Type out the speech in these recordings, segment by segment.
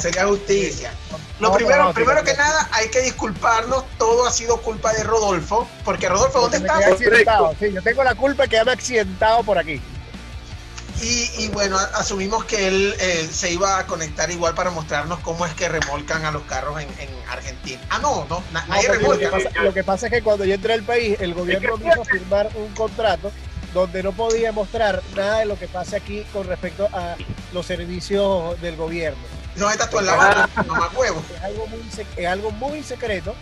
Sería justicia. Lo No, primero, no, no, primero que nada, hay que disculparnos. Todo ha sido culpa de Rodolfo. Porque Rodolfo, ¿dónde estás? Sí, yo tengo la culpa de que ya me he accidentado por aquí. Y, y bueno, asumimos que él eh, se iba a conectar igual para mostrarnos cómo es que remolcan a los carros en, en Argentina. Ah, no, no, na- No, nadie porque lo, que remolca. pasa, lo que pasa es que cuando yo entré al país, el gobierno me hizo firmar un contrato donde no podía mostrar nada de lo que pase aquí con respecto a los servicios del gobierno. No estás tú en la banda, mamá huevo. Es algo, muy, es algo muy secreto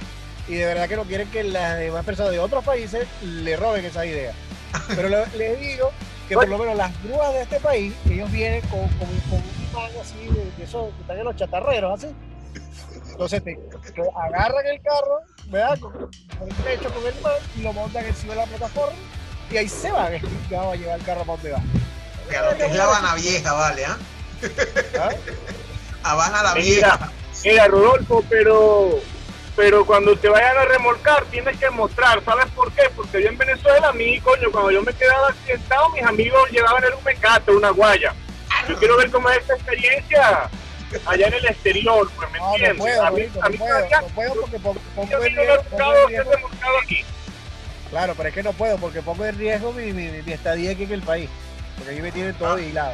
y de verdad que no quieren que las demás personas de otros países le roben esa idea. Pero le- les digo que por lo menos las grúas de este país, ellos vienen con, con, con un imán así, de, de esos que están en los chatarreros, así. Entonces te, te agarran el carro, ¿verdad? Con, con el techo, con el imán, y lo montan encima de la plataforma y ahí se van. Que va a llevar el carro para donde va. Claro, que es la Habana Vieja, ¿vale? ¿ah? ¿Ah? Habana la Mira, Vieja. mira, Rodolfo, pero pero cuando te vayan a remolcar tienes que mostrar, ¿sabes por qué? Porque yo en Venezuela, a mí, coño, cuando yo me quedaba accidentado, mis amigos llevaban en un mecate, una guaya. Yo quiero ver cómo es esta experiencia allá en el exterior, pues, ¿me No, no entiendes? puedo, a mí, Benito, a no mí puedo, no puedo porque pongo, yo no riesgo, riesgo- remolcado aquí. Claro, pero es que no puedo porque pongo en riesgo mi, mi, mi estadía aquí en el país. Porque ahí me tienen todo vigilado.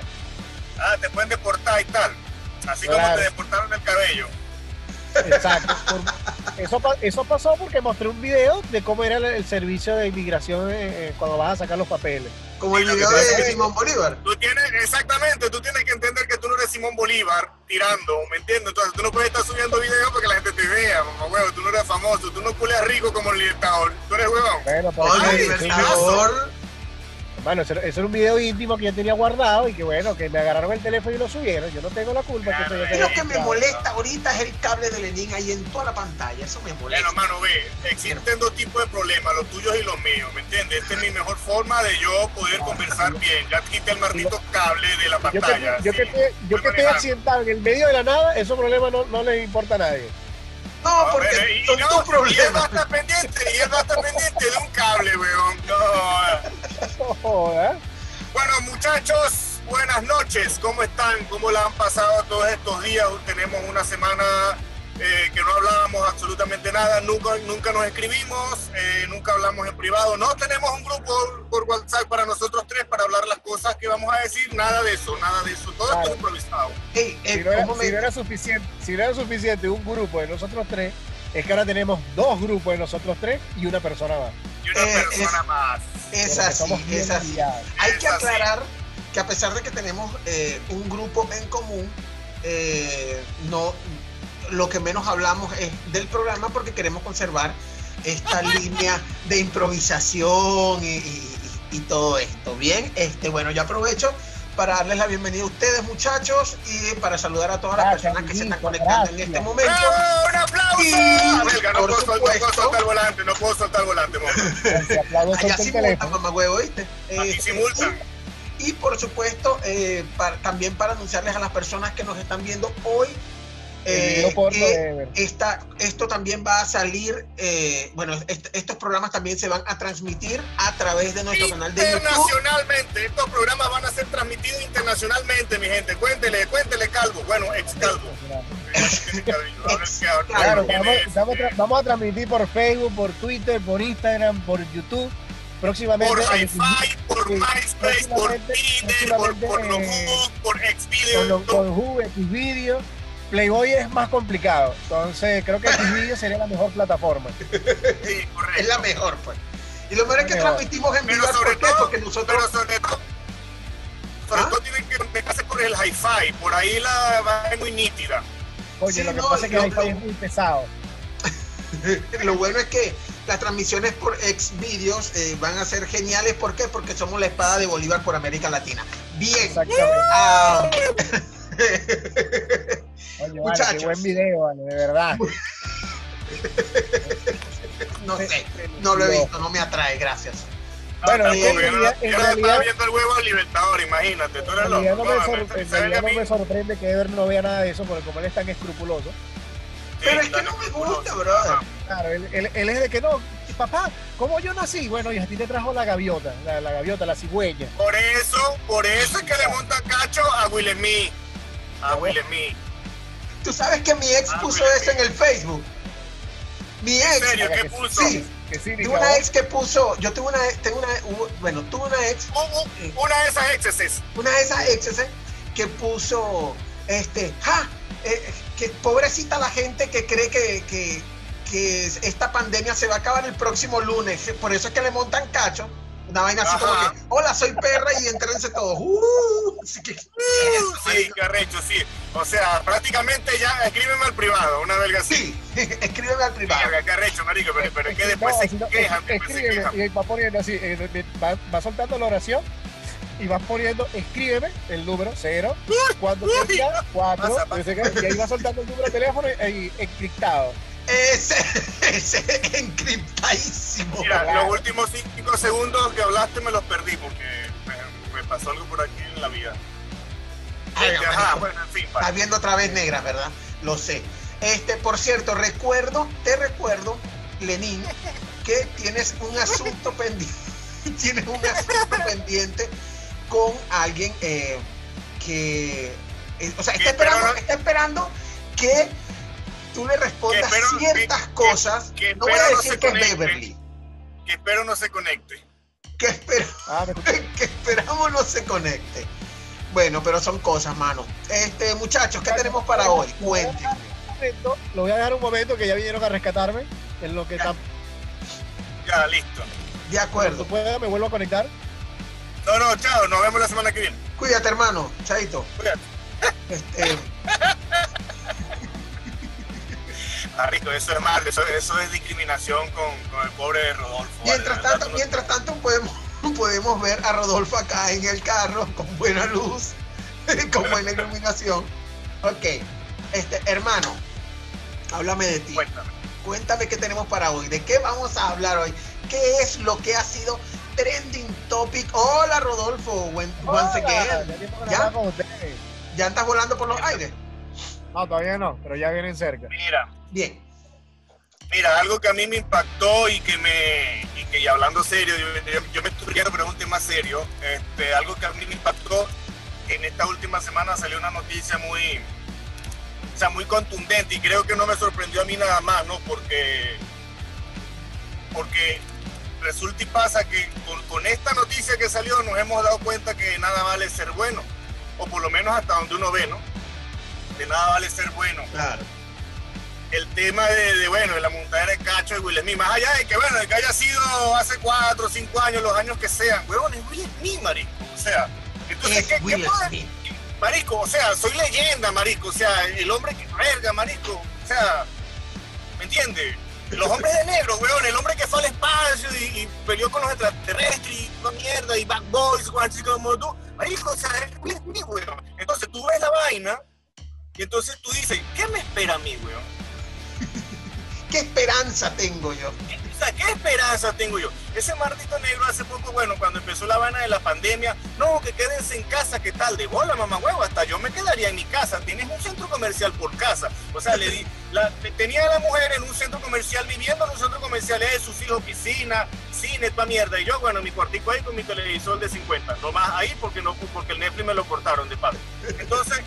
Ah, te pueden deportar y tal. Así como te deportaron el cabello. Exacto. Por- eso, pa- eso pasó porque mostré un video de cómo era el, el servicio de inmigración eh, eh, cuando vas a sacar los papeles. Como el video de Simón Bolívar. Tú tienes, exactamente, tú tienes que entender que tú no eres Simón Bolívar tirando, ¿me entiendes? Entonces tú no puedes estar subiendo videos para que la gente te vea, mamá huevo, tú no eres famoso, tú no culeas rico como el libertador, tú eres huevón. Bueno, pero que- Libertador. Bueno, eso, eso era un video íntimo que yo tenía guardado y que bueno, que me agarraron el teléfono y lo subieron. Yo no tengo la culpa. que eso yo Y tenga lo que me molesta ahorita es el cable de Lenin ahí en toda la pantalla. Eso me molesta. Bueno, mano, ve, existen dos tipos de problemas, los tuyos y los míos, ¿me entiendes? Esta es mi mejor forma de yo poder conversar bien. Ya quité el maldito cable de la Yo que, pantalla. yo sí. que estoy, yo que estoy accidentado en el medio de la nada, esos problemas no, no les importa a nadie. No, A ver, porque y son no, tus Y él va a problemas. estar pendiente, y él va a estar pendiente de un cable, weón. No. Bueno, muchachos, buenas noches. ¿Cómo están? ¿Cómo la han pasado todos estos días? Tenemos una semana eh, que no hablábamos absolutamente nada, nunca, nunca nos escribimos, eh, nunca hablamos en privado. No tenemos un grupo por WhatsApp para nosotros tres para hablar las cosas que vamos a decir. Nada de eso, nada de eso. Todo esto es improvisado. Eh, Si no, era, un si no momento. era suficiente, si no era suficiente un grupo de nosotros tres, es que ahora tenemos dos grupos de nosotros tres y una persona más. Y una Eh, persona más. Es así, es así. liados. Hay Es que así. aclarar que a pesar de que tenemos eh, un grupo en común, eh, no, lo que menos hablamos es del programa porque queremos conservar esta línea de improvisación y, y- y todo esto. Bien, este, bueno, yo aprovecho para darles la bienvenida a ustedes, muchachos, y para saludar a todas las Gracias, personas que se están conectando en gracias. este momento. ¡Bravo! ¡Un aplauso! Y, no puedo, no puedo soltar el volante, no puedo soltar el volante, mamá. Allá suelta el sí multan, teléfono. mamá huevo, ¿viste? Aquí Este, sí multan. Y por supuesto, eh, para- también para anunciarles a las personas que nos están viendo hoy, Eh, esta, esto también va a salir, eh, bueno, est- estos programas también se van a transmitir a través de nuestro canal de YouTube. Internacionalmente, estos programas van a ser transmitidos internacionalmente, mi gente. Cuéntele, cuéntele, Calvo. Bueno, ex Calvo. Claro, vamos, vamos a tra- vamos a transmitir por Facebook, por Twitter, por Instagram, por YouTube. Próximamente. Por eh, Hi-Fi, por MySpace, por próximamente- Tinder, por próximamente, Pornhub, eh, por Xvideo. Who, Xvideo. Playboy es más complicado. Entonces creo que Xvideo sería la mejor plataforma. Sí, Es correcto. la mejor, pues. Y lo mejor es que Mejor. transmitimos en vivo. sobre ¿Por qué? todo- Porque nosotros. Pero sobre todo, sobre ¿Ah? todo tienen que empezarse por el Hi-Fi. Por ahí la va es muy nítida. Oye, Sí, lo que no, pasa es que lo- el Hi-Fi es muy pesado. Lo bueno es que las transmisiones por Xvideos eh, van a ser geniales. ¿Por qué? Porque somos la espada de Bolívar por América Latina. Bien. Exactamente. Ah. Oye, vale, Muchachos. qué buen video, vale, de verdad. no sé, no lo he visto, no me atrae, gracias. Bueno, Ah, en no- realidad- en yo no estaba viendo el huevo del Libertador, imagínate. Tú eres En loco. no me, No, sor- me- en ¿sabes realidad a no me sorprende que Ever no vea nada de eso, porque como él es tan escrupuloso. Pero es que no me gusta, brother. Claro, él, él- él es de que no, papá, ¿cómo yo nací? Bueno, y a ti te trajo la gaviota, la, la gaviota, la cigüeña. Por eso, por eso es que le monta cacho a Will Smith. A Will Smith. Tú sabes que mi ex Ah, puso Will eso en el Facebook. Mi ¿En ex, serio? ¿Qué que puso? sí, Que sí, tuve una ex que puso, yo tuve una, tengo una, bueno, tuve una ex, Una de esas exceses. una de esas exes eh, que puso, este, ja, eh, que pobrecita la gente que cree que, que, que esta pandemia se va a acabar el próximo lunes, por eso es que le montan cacho. Una vaina así como Ajá. que, hola, soy perra y entrense todos. Uh, así que, Sí, qué arrecho, sí. O sea, prácticamente ya escríbeme al privado, una verga así. sí, escríbeme al privado. Verga, qué arrecho, marico, pero, pero es que después No, se no, quejan, después se escríbeme quejan. y va poniendo así, eh, va, va soltando la oración y vas poniendo, escríbeme el número 0, cuando tenga 4, pasa, pasa. y ahí va soltando el número de teléfono y, y encriptado. Ese, ese encriptadísimo. Mira, los últimos cinco segundos que hablaste me los perdí porque me, me pasó algo por aquí en la vida. Ay, Este, marico. ajá, bueno, en fin, Estás viendo otra vez negras, ¿verdad? Lo sé. Este, por cierto, recuerdo, te recuerdo, Lenín, que tienes un asunto pendiente. tienes un asunto pendiente con alguien eh, que. eh, o sea, está esperando, está esperando que tú le respondas Que espero- ciertas que- cosas. que no voy a no decir se que es. Beverly. Que espero no se conecte. Que espero. Ah, que esperamos no se conecte. Bueno, pero son cosas, mano. Este, muchachos, ¿qué tenemos para hoy? Cuéntenme. momento, lo voy a dejar un momento que ya vinieron a rescatarme. En lo que Ya. tan Ya, listo. De acuerdo. pueda me vuelvo a conectar. No, no, chao, nos vemos la semana que viene. Cuídate, hermano. Chaito. Cuídate. Este, Marico, eso es mal, eso, eso es discriminación con, con el pobre Rodolfo. mientras tanto, mientras tanto podemos, podemos ver a Rodolfo acá en el carro con buena luz, con buena iluminación. Ok. Este, hermano, háblame de ti. Cuéntame. Cuéntame qué tenemos para hoy. ¿De qué vamos a hablar hoy? ¿Qué es lo que ha sido trending topic? Hola, Rodolfo. Buen- once Hola, again. ya ¿Ya? hablaba con ustedes. ¿Ya andas volando por los aires? No, todavía no, pero ya vienen cerca. Mira, Bien. mira, algo que a mí me impactó y que me, y que y hablando serio, yo, me estoy riendo, pero es un tema serio. Este, algo que a mí me impactó, en esta última semana salió una noticia muy, o sea, muy contundente y creo que no me sorprendió a mí nada más, ¿no? Porque, porque resulta y pasa que con, con esta noticia que salió nos hemos dado cuenta que nada vale ser bueno, o por lo menos hasta donde uno ve, ¿no? De nada vale ser bueno Claro. El tema de, de, bueno, de la montadera de cacho de Will Smith, más allá de que, bueno, de que haya sido hace cuatro o cinco años, los años que sean, huevón, es Will Smith, marico, o sea, entonces, Es ¿qué, qué marico, o sea, soy leyenda, marico, o sea, el hombre que verga, marico, o sea, ¿me entiendes? Los hombres de negro, weón, el hombre que fue al espacio y, y peleó con los extraterrestres y la mierda y Bad Boys, así como tú, marico, o sea, es Smith, weón. Entonces tú ves la vaina y entonces tú dices, ¿qué me espera a mí, weón? ¿Qué esperanza tengo yo? O sea, ¿qué esperanza tengo yo? Ese martito negro hace poco, bueno, cuando empezó la vaina de la pandemia, no, que quédense en casa, ¿qué tal? De bola, mamá huevo, hasta yo me quedaría en mi casa. Tienes un centro comercial por casa. O sea, le di, la, tenía a la mujer en un centro comercial, viviendo en un centro comercial, es sus hijos, piscina, cine, pa' mierda. Y yo, bueno, mi cuartico ahí con mi televisor de 50. No más ahí porque no porque el Netflix me lo cortaron de padre. Entonces,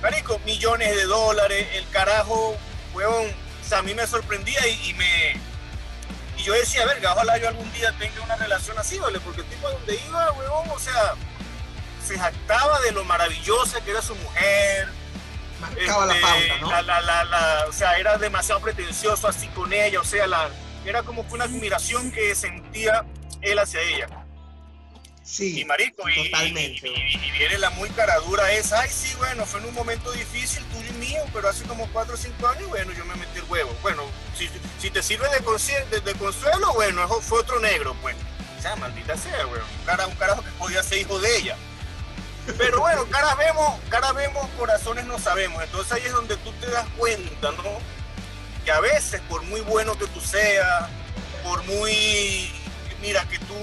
marico, millones de dólares, el carajo, huevón, o sea, a mí me sorprendía y, y me y yo decía, verga, ojalá yo algún día tenga una relación así, ¿vale? Porque el tipo a donde iba, huevón, o sea, se jactaba de lo maravillosa que era su mujer. Marcaba la este, pauta, ¿no? la- la- la- la- o sea, era demasiado pretencioso así con ella, o sea, la, era como que una admiración que sentía él hacia ella. Sí, Y marico, y, totalmente. y, y- y viene la muy cara dura esa, ay sí, bueno, fue en un momento difícil tuyo y mío, pero hace como 4 o 5 años, bueno, yo me metí el huevo. Bueno, si, si te sirve de, consie- de, de consuelo, bueno, eso fue otro negro, pues. O sea, maldita sea, weón. Un, cara, un carajo que podía ser hijo de ella. Pero bueno, caras vemos, caras vemos, corazones no sabemos. Entonces ahí es donde tú te das cuenta, ¿no? Que a veces, por muy bueno que tú seas, por muy, mira, que tú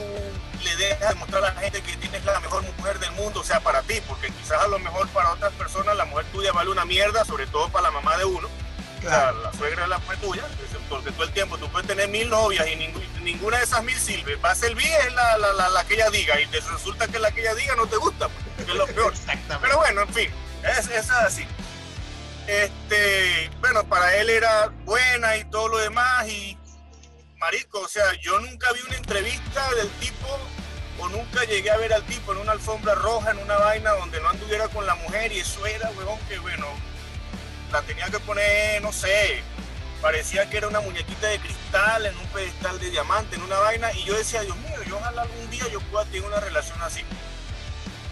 le dejas demostrar a la gente que tienes la mejor mujer del mundo, o sea, para ti, porque quizás a lo mejor para otras personas la mujer tuya vale una mierda, sobre todo para la mamá de uno, o sea, Claro. la suegra es la mujer tuya, porque todo el tiempo tú puedes tener mil novias y ningú- ninguna de esas mil sirve. Va a servir es la, la, la, la que ella diga y te resulta que la que ella diga no te gusta, pues, que es lo peor. Pero bueno, en fin, es, es así. este, bueno, para él era buena y todo lo demás y marico, o sea, yo nunca vi una entrevista del tipo o nunca llegué a ver al tipo en una alfombra roja, en una vaina donde no anduviera con la mujer y eso era, huevón, que bueno, la tenía que poner, no sé, parecía que era una muñequita de cristal en un pedestal de diamante, en una vaina, y yo decía, Dios mío, yo ojalá algún día yo pueda tener una relación así.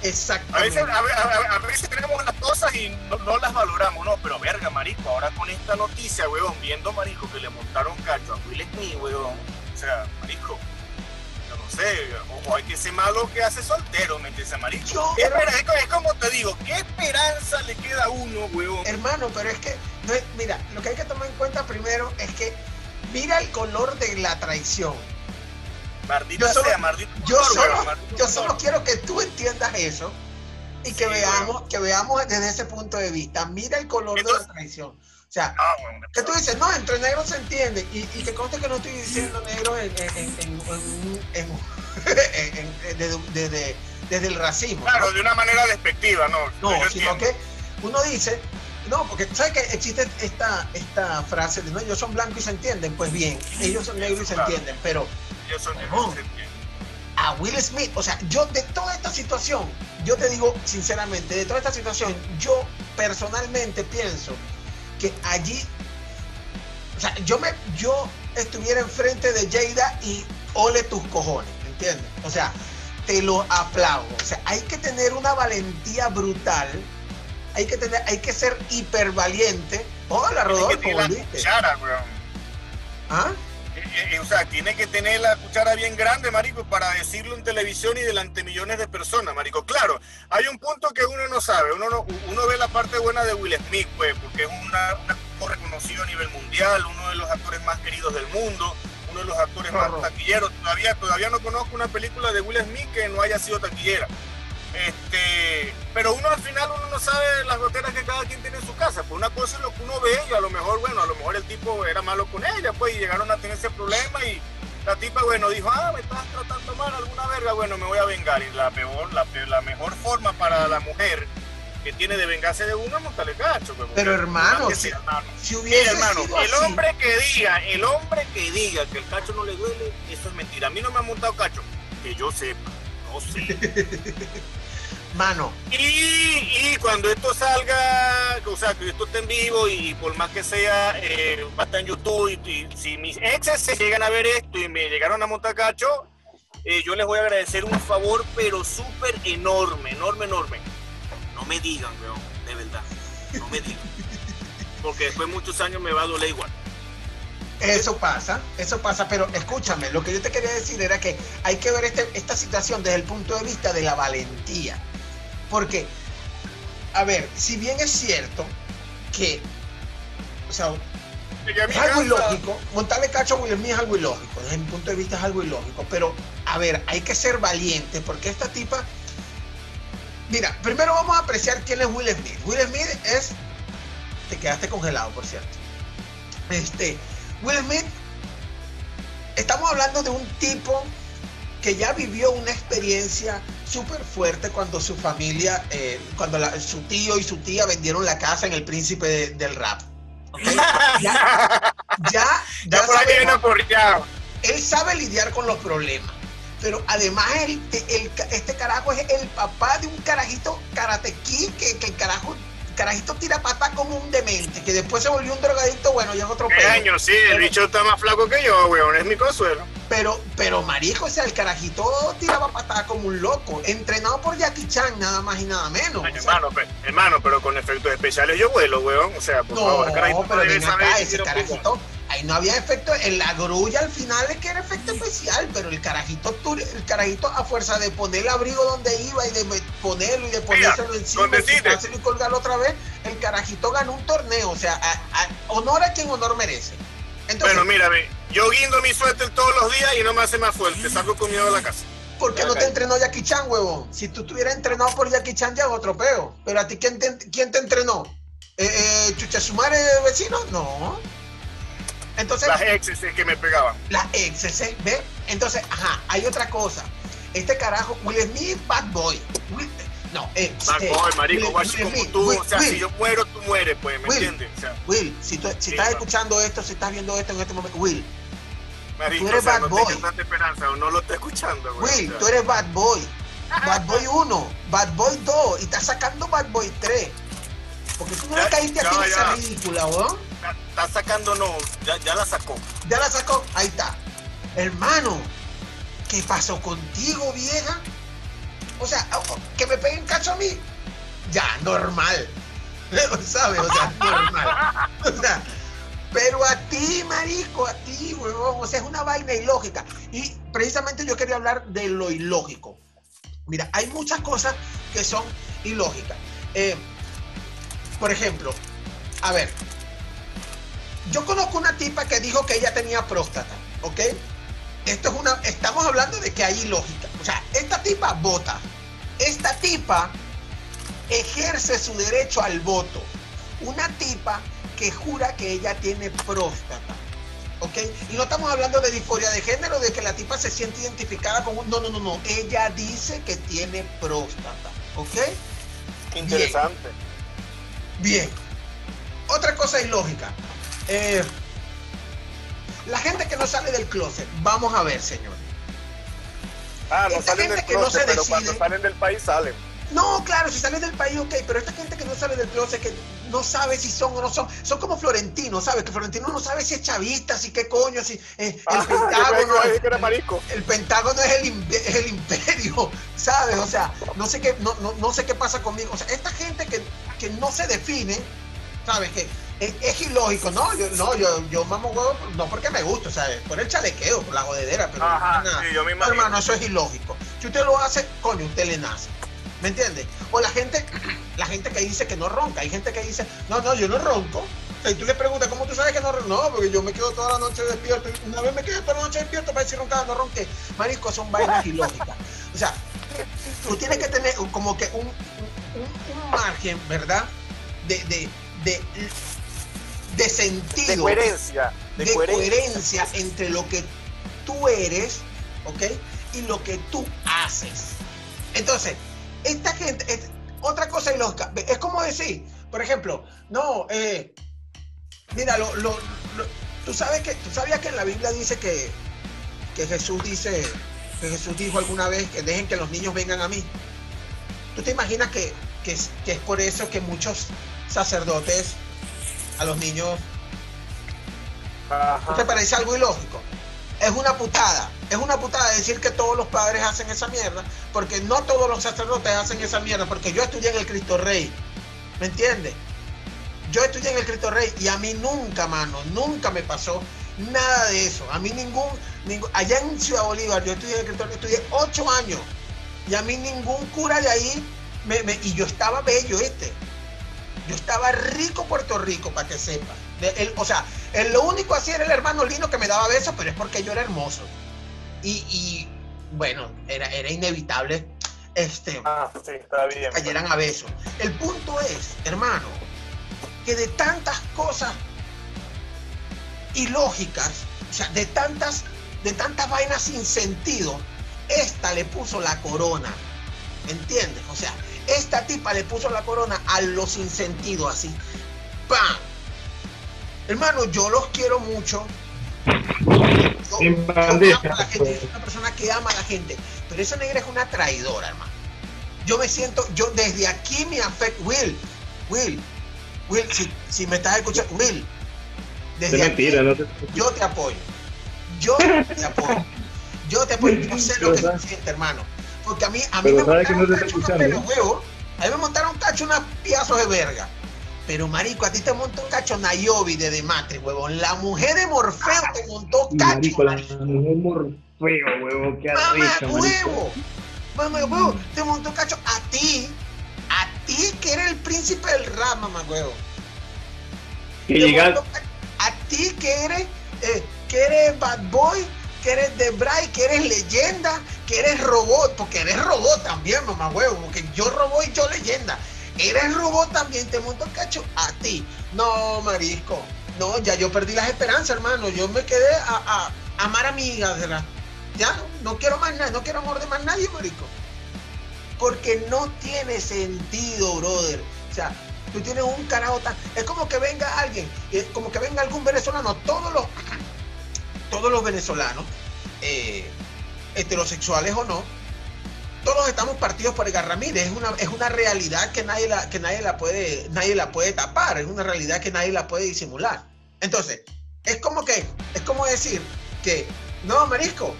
Exacto. A veces, a, a- a veces tenemos las cosas y no, no las valoramos, no, pero verga, marico, ahora con esta noticia, weón, viendo, marico, que le montaron cacho a Will Smith, weón, o sea, marico, yo no sé, ojo, hay que ser malo que hace soltero, ¿me entiendes, marico? Yo- ¿Qué espera- es, co- es como te digo, ¿qué esperanza le queda a uno, weón? Hermano, pero es que, no es- mira, lo que hay que tomar en cuenta primero es que mira el color de la traición. Maldita yo solo- sea, maldito Yo solo, yo quiero que tú entiendas eso y que Sí, veamos, que veamos desde ese punto de vista. Mira el color de la traición. O sea, Ah, que tú dices, no, entre negros se entiende. Y, y que conste que no estoy diciendo negro en, desde, el racismo. ¿no? Claro, de una manera despectiva, ¿no? No, Yo sino entiendo. que uno dice, no, porque ¿sabes que existe esta, esta frase de no, ellos son blancos y se entienden? Pues bien, ellos son negros y se Claro. entienden, pero Yo soy entiende. a Will Smith, o sea, yo de toda esta situación, yo te digo sinceramente, de toda esta situación, yo personalmente pienso que allí, o sea, yo me, yo estuviera enfrente de Jada y ole tus cojones, ¿entiendes? O sea, te lo aplaudo. O sea, hay que tener una valentía brutal, hay que tener, hay que ser hipervaliente. Hola, Rodolfo. ¿Ah? Eh, eh, o sea, tiene que tener la cuchara bien grande, marico, para decirlo en televisión y delante de millones de personas, marico. Claro, hay un punto que uno no sabe. Uno, no- uno ve la parte buena de Will Smith, pues, porque es una, un actor reconocido a nivel mundial, uno de los actores más queridos del mundo, uno de los actores más taquilleros. Todavía, todavía no conozco una película de Will Smith que no haya sido taquillera. Este, pero uno al final uno no sabe las goteras que cada quien tiene en su casa. Pues una cosa es lo que uno ve y a lo mejor, bueno, a lo mejor el tipo era malo con ella, pues y llegaron a tener ese problema y la tipa, bueno, dijo, ah, me estás tratando mal, alguna verga, bueno, me voy a vengar. Y la peor, la, la mejor forma para la mujer que tiene de vengarse de uno es montarle cacho. pues, Pero, hermano, si- hermano. Si Mira, hubiese hermano, sido el así- hombre que diga, el hombre que diga que el cacho no le duele, eso es mentira. A mí no me han montado cacho, que yo sepa, no sé. mano, Y, y cuando esto salga, o sea, que esto esté en vivo y, por más que sea, eh, va a estar en YouTube y, y si mis exes se llegan a ver esto y me llegaron a montar cacho, eh, yo les voy a agradecer un favor, pero súper enorme, enorme, enorme. No me digan, weón, de verdad, no me digan. Porque después de muchos años me va a doler igual. Eso pasa, eso pasa, pero escúchame, lo que yo te quería decir era que hay que ver este- esta situación desde el punto de vista de la valentía. Porque, a ver, si bien es cierto que, o sea, es algo ilógico, montarle cacho a Will Smith es algo ilógico, desde mi punto de vista es algo ilógico, pero, a ver, hay que ser valiente porque esta tipa, mira, primero vamos a apreciar quién es Will Smith. Will Smith es, te quedaste congelado, por cierto. Este, Will Smith, estamos hablando de un tipo que ya vivió una experiencia súper fuerte cuando su familia, eh, cuando la- su tío y su tía vendieron la casa en el príncipe de- del rap. ¿ok? Ya, ya, Ya por aporreado. él sabe lidiar con los problemas. Pero además el, el- este carajo es el papá de un carajito karate kid que, que el carajo carajito tira pata como un demente, que después se volvió un drogadicto, bueno, ya es otro ¿Qué pedo. año? Sí, el bicho está más flaco que yo, weón, es mi consuelo. Pero, pero marico, o sea, el carajito tiraba patada como un loco, entrenado por Jackie Chan, nada más y nada menos. Ay, hermano, pe- hermano, pero con efectos especiales yo vuelo, weón. O sea, por no, favor, carajito, pero ven acá, ese carajito, ahí no había efecto, en la grulla al final es que era efecto especial, pero el carajito, el carajito a fuerza de poner el abrigo donde iba y de ponerlo y de ponérselo encima y y colgarlo otra vez, el carajito ganó un torneo, o sea, a- a- honor a quien honor merece. Entonces, Bueno, mírame, yo guindo mi suéter todos los días y no me hace más fuerte, salgo con miedo a la casa. ¿por qué no te entrenó Jackie Chan, huevón? Si tú estuvieras entrenado por Jackie Chan ya es otro peo, pero a ti, ¿quién te, quién te entrenó? ¿Eh, eh, ¿Chucha Sumare vecino? No. Entonces, Las exes es que me pegaban. las exes, ¿eh? ¿ve? Entonces, ajá, hay otra cosa. Este carajo, Will Smith, bad boy. Will- No, eh, Bad eh, Boy, marico, Will, guachi, Will, como Will, tú. O sea, si yo muero, tú mueres, pues, ¿me entiendes? O sea, Will, si, tú, si Sí, estás escuchando esto, si estás viendo esto en este momento, Will, marico, tú eres o sea, bad no boy. tanta esperanza, no lo estoy escuchando, güey. Will, o sea. tú eres Bad Boy. Bad Boy 1, Bad Boy 2 y estás sacando Bad Boy 3. Porque tú no le caíste aquí en esa ridícula, weón. Está, está sacando, no, ya, ya la sacó. Ya la sacó, ahí está. Hermano, ¿qué pasó contigo, vieja? O sea, que me peguen cacho a mí. Ya, normal. ¿Sabes? O sea, normal. O sea, pero a ti, marico, a ti, huevón. O sea, es una vaina ilógica. Y precisamente yo quería hablar de lo ilógico. Mira, hay muchas cosas que son ilógicas. Eh, por ejemplo, a ver, yo conozco una tipa que dijo que ella tenía próstata, ¿ok? Esto es una, estamos hablando de que hay ilógica. O sea, esta tipa vota. Esta tipa ejerce su derecho al voto. Una tipa que jura que ella tiene próstata. ¿Ok? Y no estamos hablando de disforia de género, de que la tipa se siente identificada con un... No, no, no, no. Ella dice que tiene próstata. ¿Ok? Interesante. Bien. Otra cosa ilógica. Eh, la gente que no sale del closet. Vamos a ver, señor. Ah, no Esta salen gente del que no se pero decide- cuando salen del país salen. No, claro, si sales del país, ok, pero esta gente que no sale del closet, que no sabe si son o no son, son como Florentino, ¿sabes? Que Florentino no sabe si es chavista, si qué coño, si eh, Ah, el Pentágono. creí que era marisco. el Pentágono es el, impe- es el imperio, ¿sabes? O sea, no sé qué, no, no, no sé qué pasa conmigo. O sea, esta gente que, que no se define, ¿sabes? Que es, es ilógico, ¿no? Yo, no, yo, yo mamo huevo, no porque me gusta, ¿sabes? Por el chalequeo, por la jodedera, pero Ajá, nada. sí, yo me No, hermano, eso es ilógico. Si usted lo hace, coño, usted le nace. ¿Me entiende? O la gente, la gente que dice que no ronca. Hay gente que dice, no, no, yo no ronco. O sea, y tú le preguntas, ¿cómo tú sabes que no ronco? No, porque yo me quedo toda la noche despierto. Una vez me quedé toda la noche despierto para decir roncada, no ronqué. Marisco, son vainas ilógicas. O sea, tú tienes que tener como que un, un- un margen, ¿verdad? De, de, de, de sentido De coherencia. De, de coherencia. coherencia entre lo que tú eres, ¿ok? Y lo que tú haces. Entonces, esta gente, es- otra cosa ilógica, es como decir, por ejemplo, no, eh, mira, lo, lo- lo- tú sabes que, tú sabías que en la Biblia dice que, que Jesús dice, que Jesús dijo alguna vez que dejen que los niños vengan a mí. ¿Tú te imaginas que, que es por eso que muchos sacerdotes a los niños Ajá. ¿No te parece algo ilógico? Es una putada. Es una putada decir que todos los padres hacen esa mierda, porque no todos los sacerdotes hacen esa mierda, porque yo estudié en el Cristo Rey. ¿Me entiendes? Yo estudié en el Cristo Rey y a mí nunca, mano, nunca me pasó nada de eso. A mí ningún, ningún allá en Ciudad Bolívar, yo estudié en el Cristo Rey, estudié ocho años y a mí ningún cura de ahí, me, me- y yo estaba bello, este. Yo estaba rico Puerto Rico, para que sepa. De- el- o sea, el, lo único así era el hermano Lino que me daba besos, pero es porque yo era hermoso. Y, y, bueno, era, era inevitable este, Ah, sí, está bien. cayeran a besos. El punto es, hermano, que de tantas cosas ilógicas, o sea, de tantas, de tantas vainas sin sentido, esta le puso la corona. ¿Entiendes? O sea, esta tipa le puso la corona a lo sin sentido, así. ¡Pam! Hermano, yo los quiero mucho. Yo, En yo bandeja, amo a la gente, pues. soy una persona que ama a la gente. Pero esa negra es una traidora, hermano. Yo me siento, yo desde aquí me afecta. Will, Will, Will, si, si me estás escuchando, Will, Es desde aquí mentira, no te yo te apoyo. Yo te apoyo. Yo te apoyo. Yo sé lo que se siente, hermano. Porque a mí, a mí Pero me sabes que no montaron unos pelos huevos. A mí me montaron cacho unas piazos de verga. Pero, marico, a ti te montó un cacho Nayobi de Dematri, huevón. La mujer de Morfeo te montó cacho, Marico, la marico. mujer morfeo, huevón, qué Mamá arrecha, marico. huevo. Mamá huevo. Te montó cacho a ti. A ti que eres el príncipe del rap, mamá huevo. Que ca- a ti que eres, eh, que eres bad boy, que eres de Bray, que eres leyenda, que eres robot, porque eres robot también, mamá huevo, porque yo robot y yo leyenda. Eres robot también, te monto cacho a ti. No, marisco. No, ya yo perdí las esperanzas, hermano. Yo me quedé a, a- a amar amigas. Ya, no quiero más nada, no quiero amor de más nadie, marico. Porque no tiene sentido, brother. O sea, tú tienes un carajo tan. Es como que venga alguien, es como que venga algún venezolano, todos los, todos los venezolanos, eh, heterosexuales o no, todos estamos partidos por Edgar Ramírez. Es una, es una realidad que nadie la, que nadie la puede, nadie la puede tapar, es una realidad que nadie la puede disimular. Entonces, es como que, es como decir que, no, Marisco,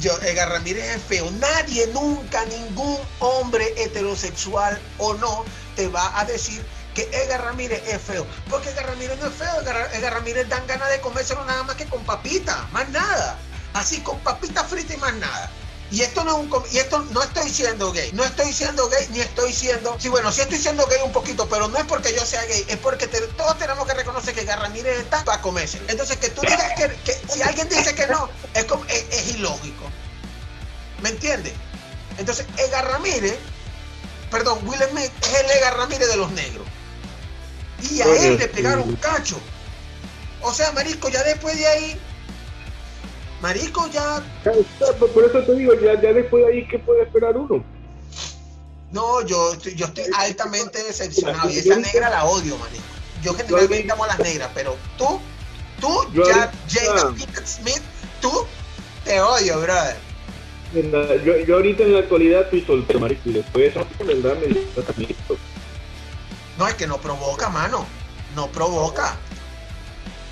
yo, Edgar Ramírez es feo. Nadie, nunca, ningún hombre heterosexual o no te va a decir que Edgar Ramírez es feo. Porque Edgar Ramírez no es feo. Edgar, Edgar Ramírez dan ganas de comérselo nada más que con papita, más nada. Así, con papita frita y más nada. Y esto no es un y esto no estoy siendo gay, no estoy siendo gay ni estoy siendo, sí bueno, sí estoy siendo gay un poquito, pero no es porque yo sea gay, es porque te- todos tenemos que reconocer que Edgar Ramírez está para comerse. Entonces que tú digas que, que si alguien dice que no, es, como- es, es ilógico. ¿Me entiendes? Entonces Edgar Ramírez, perdón, Will Smith es el Edgar Ramírez de los negros. Y a él le pegaron un cacho. O sea, Marisco, ya después de ahí, Marisco ya Por eso te digo, ya, ya después de ahí, ¿qué puede esperar uno? No, yo, estoy- yo estoy altamente decepcionado y esa negra la odio, manito. Yo generalmente amo a las negras, pero tú, tú, Yo ya, Jada Pinkett Smith, tú, te odio, brother. La- yo, yo ahorita en la actualidad estoy soltero, marico, y después de eso, en verdad, me tratamiento. No, es que no provoca, mano. No provoca.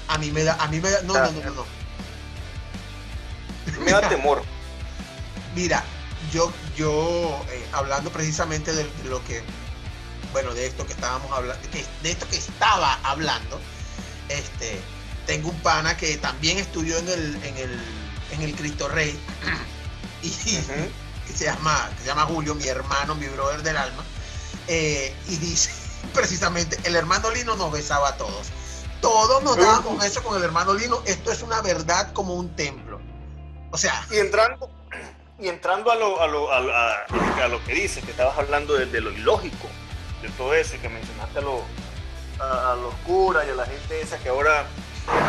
A mí me da, a mí me da, no, no, no, no, no. Me da temor. Mira, yo, yo eh, hablando precisamente de, de lo que, bueno, de esto que estábamos hablando, que, de esto que estaba hablando, este, tengo un pana que también estudió en el, en el, en el Cristo Rey y que se llama, que se llama Julio, mi hermano, mi brother del alma, eh, y dice precisamente, el hermano Lino nos besaba a todos. Todos nos dábamos besos con el hermano Lino. Esto es una verdad como un templo. O sea, Y entrando, y entrando a lo, a lo, a, lo- a- a lo que dices, que estabas hablando de, de lo ilógico, de todo eso, y que mencionaste a, lo- a, a los curas y a la gente esa que ahora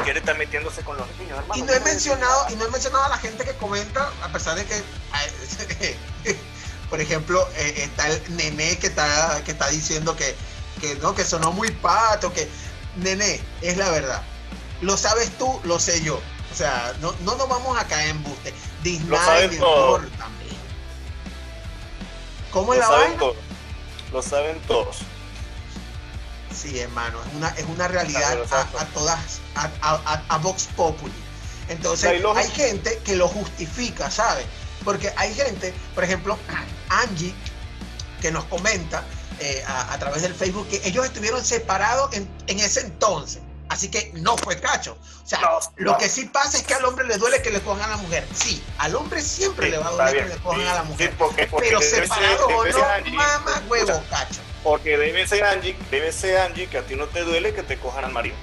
quiere estar metiéndose con los niños, hermano. Y no he mencionado, y no he mencionado a la gente que comenta, a pesar de que, por ejemplo, eh, está el nené que está, que está diciendo que, que no, que sonó muy pato, que nené, es la verdad. Lo sabes tú, lo sé yo. O sea, no, no nos vamos a caer en buste. Disney, también. ¿Cómo es la saben vaina? todos. Lo saben todos. Sí, hermano, es una, es una realidad a, a todas, a, a, a- Vox Populi. Entonces, hay gente que lo justifica, ¿sabes? Porque hay gente, por ejemplo, Angie, que nos comenta eh, a, a través del Facebook que ellos estuvieron separados en, en ese entonces. Así que no fue cacho. O sea, No, lo no. que sí pasa es que al hombre le duele que le cojan a la mujer. Sí, al hombre siempre Sí, le va a doler que le cojan Sí, a la sí, mujer. porque- porque Pero separado o no, mamá huevo, Escucha, cacho. Porque debe ser Angie, debe ser Angie que a ti no te duele que te cojan al marido.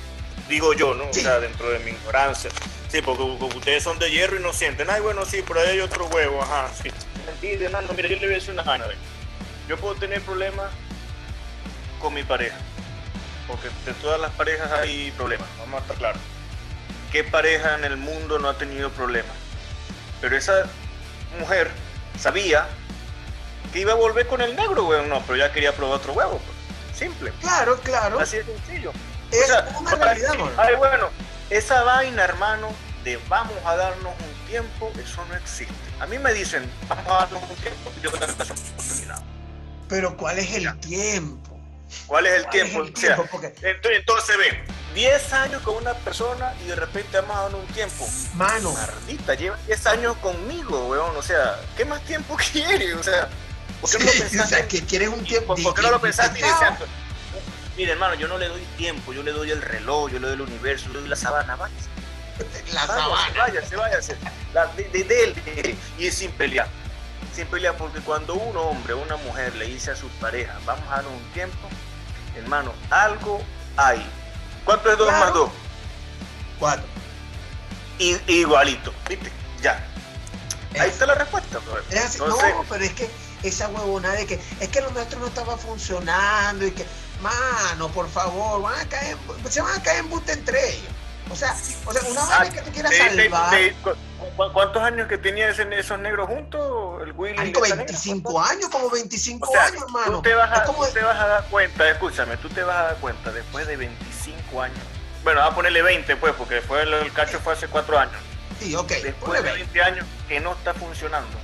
Digo yo, ¿no? Sí. O sea, dentro de mi ignorancia. Sí, porque, porque ustedes son de hierro y no sienten. Ay, bueno, sí, por ahí hay otro huevo, ajá, sí. Mentira, hermano, mira, yo le voy a decir una vaina. ve. Yo puedo tener problemas con mi pareja. Porque de todas las parejas hay problemas, vamos a estar claros. ¿Qué pareja en el mundo no ha tenido problemas? Pero esa mujer sabía que iba a volver con el negro, weón. No, pero ya quería probar otro huevo. pues. Simple. Claro, claro. Así de sencillo. Es O sea, una realidad. Ay, bueno, esa vaina, hermano, de vamos a darnos un tiempo, eso no existe. A mí me dicen, vamos a darnos un tiempo, yo con la relación terminado. Pero ¿cuál es el tiempo? ¿Cuál es el ¿Cuál es tiempo? el O sea? Porque, entonces ve, 10 años con una persona y de repente vamos a un tiempo. mano, lleva 10 años conmigo, weón. O sea, ¿qué más tiempo quiere? O sea, ¿por qué no lo sí, o pensaste? sea, que quieres un tiempo. ¿Por, qué no lo pensaste y decías? decías? Mire, hermano, yo no le doy tiempo, yo le doy el reloj, yo le doy el universo, yo le doy la sabana, vaya. La Váyase, sabana. váyase, váyase. La, de, de, de él, de- y es sin pelear. Sin pelear, porque cuando un hombre o una mujer le dice a su pareja, vamos a darnos un tiempo, hermano, algo hay. ¿Cuánto es 2 Claro. más 2? Cuatro. igualito, ¿viste? Ya. Ahí Es- está la respuesta, brother. es así. Entonces, No, pero es que esa huevona de que es que lo nuestro no estaba funcionando y que, mano, por favor, van a caer, se van a caer en buste entre ellos. O sea, o sea una Ah, vaina que tú quieras salvar. cu- cu- ¿Cuántos años que tenía ese- esos negros juntos? El Willy Marico, esa negra? 25 años, como 25 O sea, años, hermano. tú te, vas a, como- tú te vas a dar cuenta, escúchame, tú te vas a dar cuenta después de 25 años. Bueno, vamos a ponerle 20 pues, porque después el, el cacho fue hace 4 años. Sí, ok. Después de 20. 20 años que no está funcionando.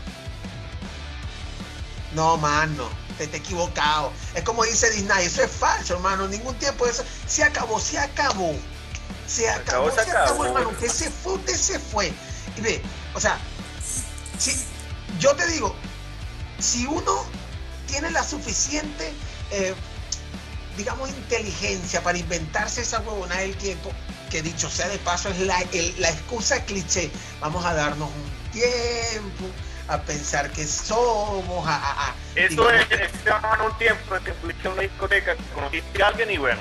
No, mano, te te equivocado. Es como dice Disney, eso es falso, hermano. Ningún tiempo eso. Se acabó, se acabó. Se acabó, acabó, se se acabó, hermano. Usted se fue, usted se fue. Y ve, o sea, si, yo te digo, si uno tiene la suficiente, eh, digamos, inteligencia para inventarse esa huevona del tiempo, que dicho sea de paso es la, el- la excusa cliché, vamos a darnos un tiempo, a pensar que somos, a... a- a- Eso digamos, es, van un tiempo en que fuiste a una discoteca, que conociste a alguien y bueno,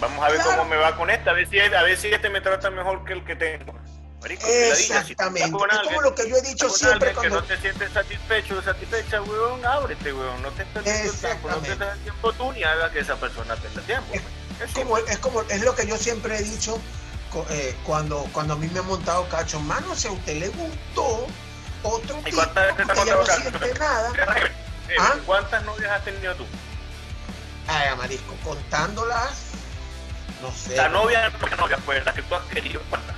vamos a ver Claro. cómo me va con esta, a ver si, a ver si este me trata mejor que el que tengo. Marico, si estás Exactamente. con Es alguien- como lo que yo he dicho siempre cuando... que no te sientes satisfecho o satisfecha, weón, ábrete, weón. No te estés perdiendo el tiempo, no te el tiempo tú ni haga que esa persona pierda tiempo. Es Es como, es como es lo que yo siempre he dicho eh, cuando cuando a mí me han montado cacho mano si a usted le gustó otro ¿Y tipo cuántas veces no siente cacho? nada. Eh, ¿Ah? ¿Cuántas novias has tenido tú? ay amarisco contándolas no sé La novia, no, novia, pues la que tú has querido, ¿cuántas?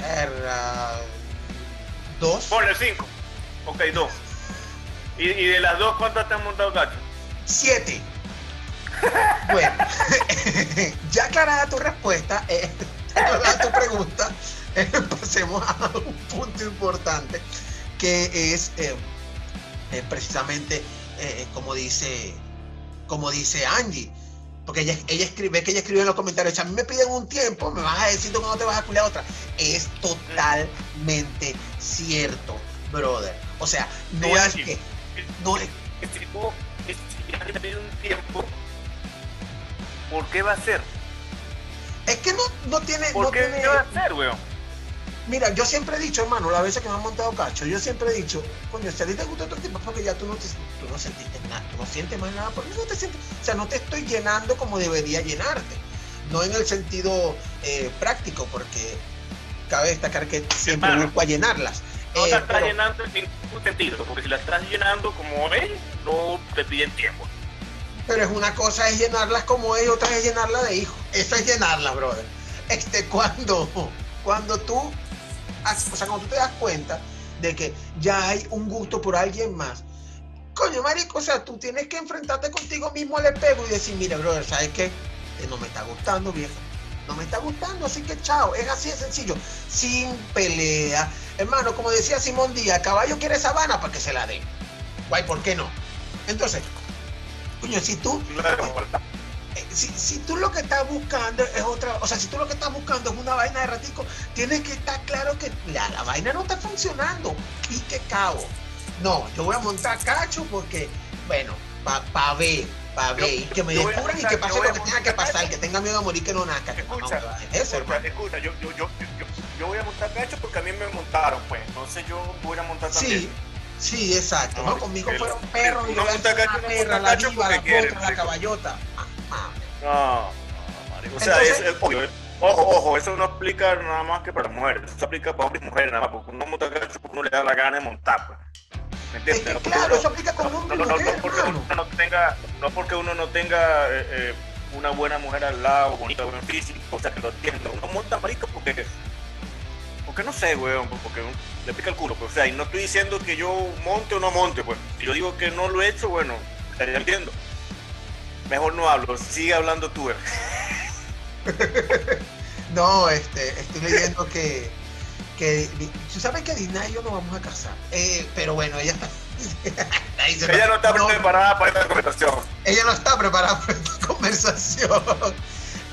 era dos Ponle cinco. Ok, dos. ¿Y, y de las dos cuántas te han montado cacho? siete bueno ya aclarada tu respuesta eh, aclarada tu pregunta eh, pasemos a un punto importante que es eh, eh, precisamente como dice como dice Angie porque ella, ella escribe que ella escribe en los comentarios a mí me piden un tiempo me vas a decir tú no te vas a culiar otra es totalmente cierto brother o sea no Sí, es que no es un tiempo, ¿por qué va a ser? es que no, no tiene, ¿Por no qué tiene- va a ser, weón? Mira, yo siempre he dicho, hermano, las veces que me han montado cacho, yo siempre he dicho, coño, si a ti te gusta otro tipo, es porque ya tú no, te, tú no sentiste nada, tú no sientes más nada, porque no te sientes, o sea, no te estoy llenando como debería llenarte. No en el sentido eh, práctico, porque cabe destacar que siempre busco a llenarlas. No Eh, la estás pero- llenando en ningún sentido, porque si la estás llenando como es, no te piden tiempo. Pero es una cosa es llenarlas como es otra es llenarla de hijo. Eso es llenarlas, brother. Este, cuando, cuando tú, o sea, cuando tú te das cuenta de que ya hay un gusto por alguien más, coño, marico, o sea, tú tienes que enfrentarte contigo mismo al espejo y decir, mira, brother, ¿sabes qué? Eh, no me está gustando, vieja. No me está gustando, así que chao. Es así de sencillo. Sin pelea. Hermano, como decía Simón Díaz, caballo quiere sabana para que se la dé. Guay, ¿por qué no? Entonces, coño, si tú si, si tú lo que estás buscando es otra, o sea, si tú lo que estás buscando es una vaina de ratico, tienes que estar claro que la, la vaina no está funcionando. Pique cabo. No, yo voy a montar cacho porque, bueno, para pa ver, para ver, y que me descubran y que pase lo que tenga que pasar, que tenga miedo a morir que no nazca. que Escucha, escucha, yo, yo, yo, yo, yo voy a montar cacho porque a mí me montaron, pues. Entonces yo voy a montar también. Sí, exacto. No, conmigo fueron perros y yo una perra, la diva, la potra, la caballota. No, no, marico. O sea, Entonces- es, es. Ojo, ojo, eso no aplica nada más que para mujeres. Eso aplica para hombres y mujeres nada más. Porque uno monta cacho uno le da la gana de montar, pues. ¿Me entiendes? Es que No porque claro, uno- eso aplica con hombre y no, no, no, no porque uno no tenga, no porque uno no tenga eh, eh, una buena mujer al lado, bonita, buen físico, o sea, que lo entienda. Uno monta marico porque, porque no sé, weón, porque le pica el culo, pues, o sea, y no estoy diciendo que yo monte o no monte, pues. Si yo digo que no lo he hecho, bueno, estaría entiendo. Mejor no hablo, sigue hablando tú, eh. No, este, estoy leyendo que, que tú sabes que Dina y yo nos vamos a casar. Eh, pero bueno, ella Ella no está no, preparada para esta conversación. ella no está preparada para esta conversación.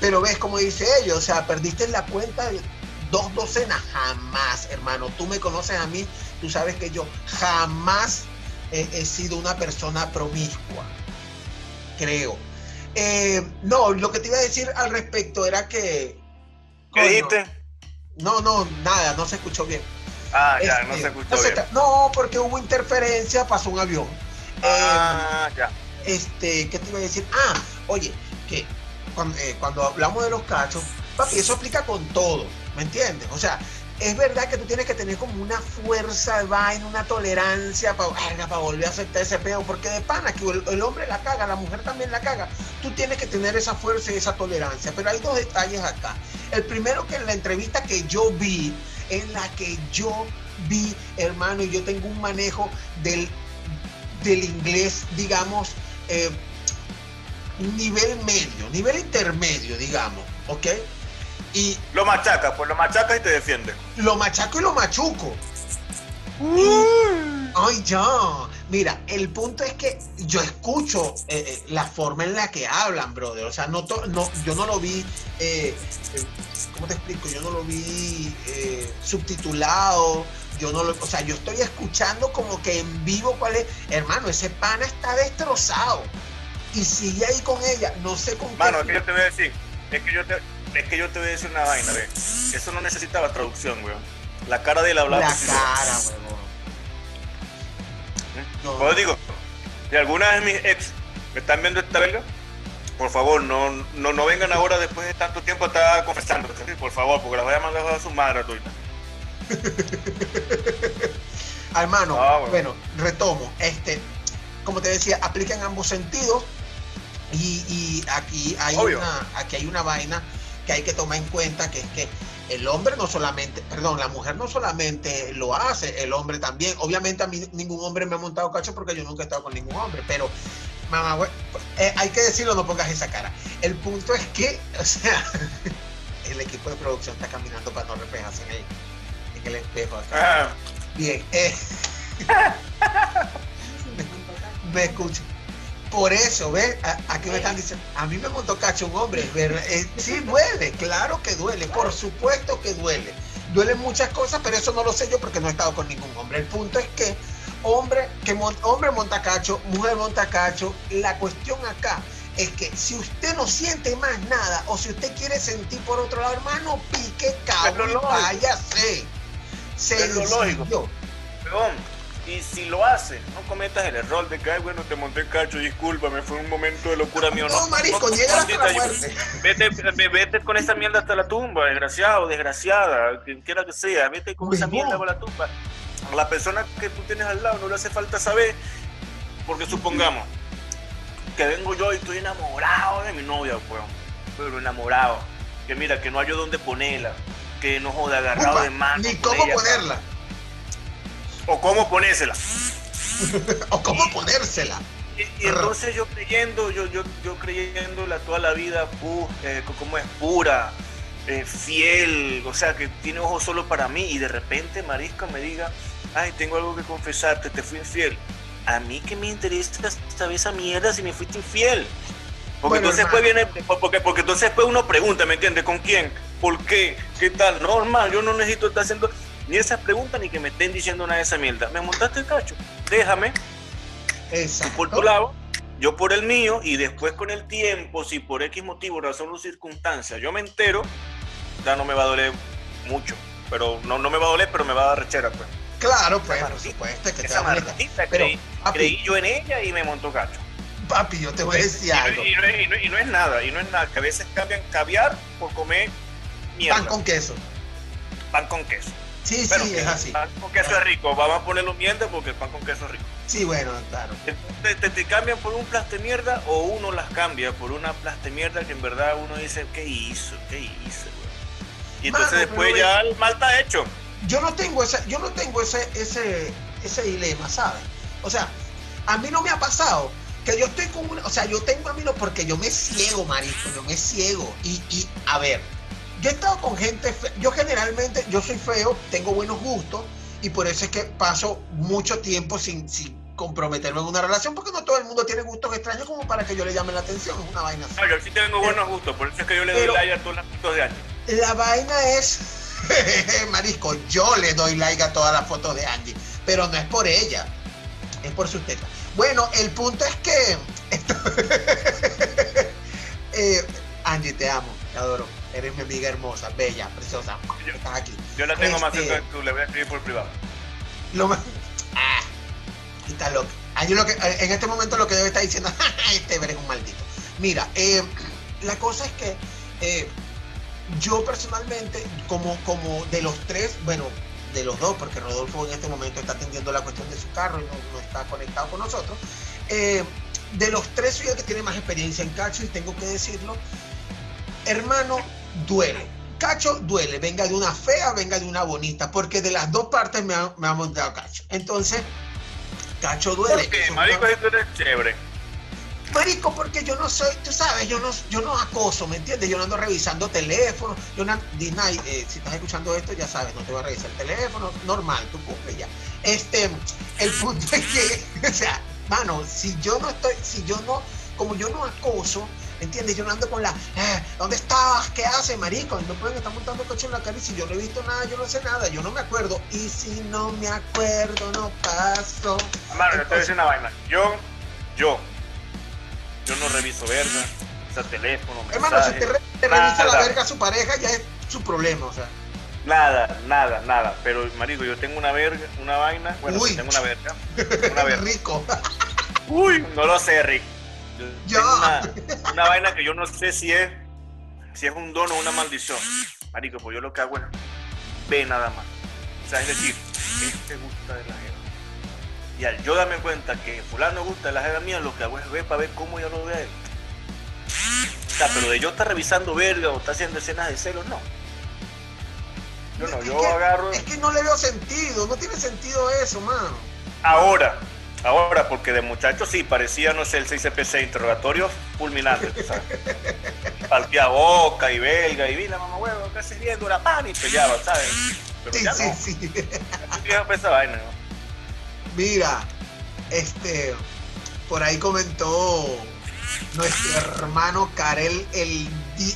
Pero ves como dice ella, o sea, perdiste la cuenta de dos docenas, jamás, hermano. Tú me conoces a mí, tú sabes que yo jamás he, he sido una persona promiscua, creo. Eh, no, lo que te iba a decir al respecto era que... ¿Qué coño, dijiste? No, no, nada, no se escuchó bien. Ah, ya, Este, no se escuchó no bien. no, porque hubo interferencia, pasó un avión. Ah, ya. Eh, este, ¿qué te iba a decir? Ah, oye, que cuando, eh, cuando hablamos de los cachos, Papi, eso aplica con todo, ¿me entiendes? O sea, es verdad que tú tienes que tener como una fuerza de vaina, una tolerancia para, volver a aceptar ese pedo, porque de pana que el, el hombre la caga, la mujer también la caga. Tú tienes que tener esa fuerza y esa tolerancia. Pero hay dos detalles acá. El primero que en la entrevista que yo vi, en la que yo vi, hermano, y yo tengo un manejo del, del inglés, digamos, eh, nivel medio, nivel intermedio, digamos, ¿ok? Y Lo machaca, pues lo machaca y te defiende. lo machaco y lo machuco. Ay, ya. Mira, el punto es que yo escucho eh, eh, la forma en la que hablan, brother. O sea, no, to- no yo no lo vi, eh, eh, ¿cómo te explico? Yo no lo vi eh, subtitulado. Yo no lo, o sea, yo estoy escuchando como que en vivo cuál es. Hermano, ese pana está destrozado. Y sigue ahí con ella. No sé con Mano, es qué. que yo te voy a decir, es que yo te, es que yo te voy a decir una vaina, ve. Eso no necesitaba traducción, weón. La cara de él hablaba. La cara, huevón. No. Pues digo, si alguna de mis ex me están viendo esta verga, por favor, no, no, no vengan ahora después de tanto tiempo a estar confesando, ¿sí? por favor, porque las voy a mandar a su madre gratuita. Hermano, Ah, bueno. bueno, retomo. Este, como te decía, aplica en ambos sentidos. Y, y aquí hay Obvio. una, aquí hay una vaina que hay que tomar en cuenta, que es que el hombre no solamente, perdón, la mujer no solamente lo hace, el hombre también. Obviamente a mí ningún hombre me ha montado cacho porque yo nunca he estado con ningún hombre, pero mamá, güey, eh, hay que decirlo, no pongas esa cara. El punto es que, o sea, el equipo de producción está caminando para no reflejarse en el, en el espejo acá. Ah, Bien, eh, me escucho. Por eso, ¿ves? Aquí me están diciendo, a mí me montó cacho un hombre, verdad. Eh, sí duele, claro que duele, por supuesto que duele. Duelen muchas cosas, pero eso no lo sé yo porque no he estado con ningún hombre. El punto es que hombre que mon- hombre monta cacho, mujer monta cacho, la cuestión acá es que si usted no siente más nada o si usted quiere sentir por otro lado, hermano, pique, cabrón, váyase. Es lo lógico. Sencillo. Y si lo haces, no cometas el error de que, ay, bueno, te monté cacho, discúlpame, fue un momento de locura mío. No, marico, llega hasta la muerte. Vete, ve- vete con esa mierda hasta la tumba, desgraciado, desgraciada, quien quiera que sea, vete con esa mierda para la tumba. La persona que tú tienes al lado no le hace falta saber, porque supongamos que vengo yo y estoy enamorado de mi novia, weón, pero enamorado, que mira, que no hay yo dónde ponerla, que no joda, agarrado Upa, de mano. ni cómo ella, ponerla O cómo ponérsela. o cómo ponérsela. Y, y entonces yo creyendo, yo, yo, yo creyéndola toda la vida, pu- eh, co- como es pura, eh, fiel, o sea, que tiene ojos solo para mí, y de repente Marisca me diga, ay, tengo algo que confesarte, te fui infiel. A mí que me interesa saber esa mierda si me fuiste infiel. Porque Bueno, entonces hermano. después viene, porque, porque entonces después uno pregunta, ¿me entiendes? ¿Con quién? ¿Por qué? ¿Qué tal? No, hermano, yo no necesito estar haciendo ni esas preguntas ni que me estén diciendo nada de esa mierda. Me montaste el cacho, déjame, tú Exacto. por tu lado, yo por el mío, y después con el tiempo, si por X motivo, razón o circunstancia, yo me entero, ya no me va a doler mucho. Pero no, no me va a doler, pero me va a dar rechera, pues. Claro, pues, por supuesto que Esa creí, papi, creí yo en ella y me montó cacho. papi, yo te voy a decir Y algo. y no- y no es nada, y no es nada, que a veces cambian caviar por comer mierda. Pan con queso. Pan con queso. Sí, Bueno, sí, es así. Pan con queso es rico, vamos a ponerlo mierda porque el pan con queso es rico. Sí, bueno, claro. Te, te- te cambian por un plaste mierda o uno las cambia por una plaste mierda que en verdad uno dice, ¿qué hizo? ¿Qué hizo? güey?" Y entonces Mano, después ya el mal está hecho. Yo no tengo ese, yo no tengo ese, ese, ese dilema, ¿sabes? O sea, a mí no me ha pasado que yo estoy con una, o sea, yo tengo a mí no, porque yo me ciego, marico, yo me ciego. Y, y, a ver, yo he estado con gente, fe- yo generalmente, yo soy feo, tengo buenos gustos, y por eso es que paso mucho tiempo sin, sin comprometerme en una relación, porque no todo el mundo tiene gustos extraños como para que yo le llame la atención, es una vaina. No, yo sí tengo buenos gustos, por eso es que yo le doy like a todos los fotos de años. La vaina es, Marisco, yo le doy like a todas las fotos de Angie, pero no es por ella, es por su teta. Bueno, el punto es que, Eh, Angie, te amo, te adoro, eres mi amiga hermosa, bella, preciosa, Yo- estás aquí. Yo la tengo más Este- cerca que tú, le voy a escribir por privado. Lo más... Ah, está loca. Angie lo que, en este momento lo que debe estar diciendo, este eres un maldito. Mira, eh, la cosa es que eh, yo personalmente, como, como de los tres, bueno, de los dos, porque Rodolfo en este momento está atendiendo la cuestión de su carro y no, no está conectado con nosotros, eh, de los tres soy el que tiene más experiencia en cacho y tengo que decirlo, hermano, duele. Cacho duele, venga de una fea, venga de una bonita, porque de las dos partes me ha, me ha montado cacho. Entonces, cacho duele. ¿Por qué? Marico, eres chévere. Marico, porque yo no soy, tú sabes, yo no, yo no acoso, ¿me entiendes? Yo no ando revisando teléfono, yo no, Disney, eh, si estás escuchando esto, ya sabes, no te voy a revisar el teléfono, normal, tú cumple ya. Este, el punto es que, o sea, mano, si yo no estoy, si yo no, como yo no acoso, ¿me entiendes? Yo no ando con la, eh, ¿dónde estabas? ¿Qué haces, marico? No pueden estar montando coche en la y si yo no he visto nada, yo no sé nada, yo no me acuerdo. Y si no me acuerdo, no paso. Hermano, yo te voy a decir una vaina. Yo, yo, yo no reviso verga, o sea, teléfono, Hermano, si te, re- te revisa la verga a su pareja, ya es su problema, o sea. Nada, nada, nada. Pero, marico, yo tengo una verga, una vaina. Bueno, Uy. tengo una verga. Una verga. rico. Uy, no lo sé, Rick. Yo Ya. tengo una, una vaina que yo no sé si es, si es un don o una maldición. Marico, pues yo lo que hago es ve nada más. O sea, es decir, este gusta de la jeva. Y al yo darme cuenta que fulano gusta de la jeva mía, lo que hago es ver para ver cómo yo lo veo a él. O sea, pero de yo estar revisando verga o estar haciendo escenas de celos, no. Yo no, Es yo que- agarro. Es que no le veo sentido, no tiene sentido eso, mano. Ahora, ahora, porque de muchacho sí parecía, no sé, el 6CPC, interrogatorio fulminante, tú sabes. Partía boca y belga y vi la mamá huevo, ¿qué haces viendo? La pan y peleaba, ¿sabes? Pero Sí, ya sí, no, sí. ya esa vaina, ¿no? Mira, este, por ahí comentó nuestro hermano Karel, el,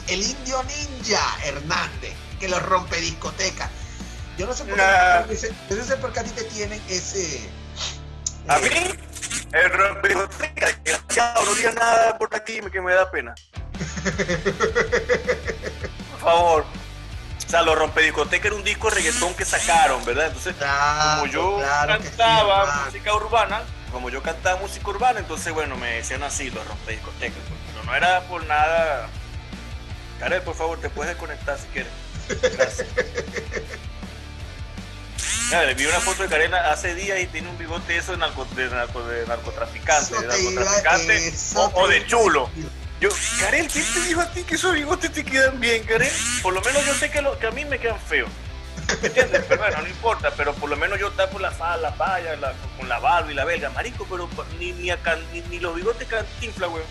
el indio ninja Hernández, que lo rompe discoteca. Yo no sé por qué, Nah. yo no sé por qué a ti te tienen ese... A mí, el rompedoteca, desgraciado, no digas nada por aquí que me da pena. Por favor. O sea, los rompediscoteca era un disco de reggaetón que sacaron, ¿verdad? Entonces, Claro, como yo claro que sí, cantaba música urbana, como yo cantaba música urbana, entonces bueno, me decían así los rompediscotecas. Pero no era por nada. Karel, por favor, te puedes desconectar si quieres. Gracias. Le vi una foto de Karel hace días y tiene un bigote eso de, narco- de, narco- de narcotraficante, de narcotraficante eso o, de chulo. Yo, Karel, ¿quién te dijo a ti que esos bigotes te quedan bien, Karel? Por lo menos yo sé que, lo, que a mí me quedan feos. ¿Me entiendes? Pero bueno, no importa, pero por lo menos yo tapo la falda, la paya, la- con la barba y la belga. Marico, pero ni, ni, acá- ni, ni los bigotes cantinfla, weón.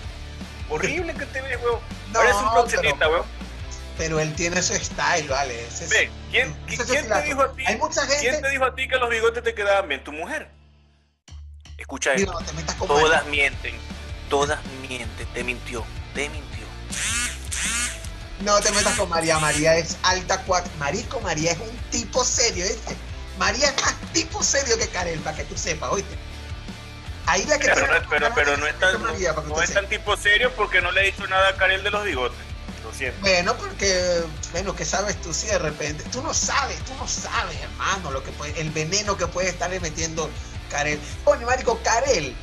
Horrible que te ves, weón. No, Parece un pero- proxeneta, weón. Pero él tiene su style, ¿vale? Ese es- Ve, ¿quién, ese te dijo a ti? Hay mucha ¿Quién te gente... dijo a ti que los bigotes te quedaban bien? ¿Tu mujer? Escucha esto. no te metas con Todas mienten. Todas mienten. Te mintió. Te mintió. No te metas con María. María es alta cuat. Marico, María es un tipo serio, ¿viste? María es más tipo serio que Karel, para que tú sepas, ¿oíste? Ahí la que Pero, tiene no, pero, pero no es tan, no, María, es tan tipo serio porque no le he dicho nada a Karel de los bigotes. Lo siento. Bueno, porque, bueno, ¿qué sabes tú si de repente? Tú no sabes, tú no sabes, hermano, lo que puede, el veneno que puede estarle metiendo Karel. Oye, marico, Karel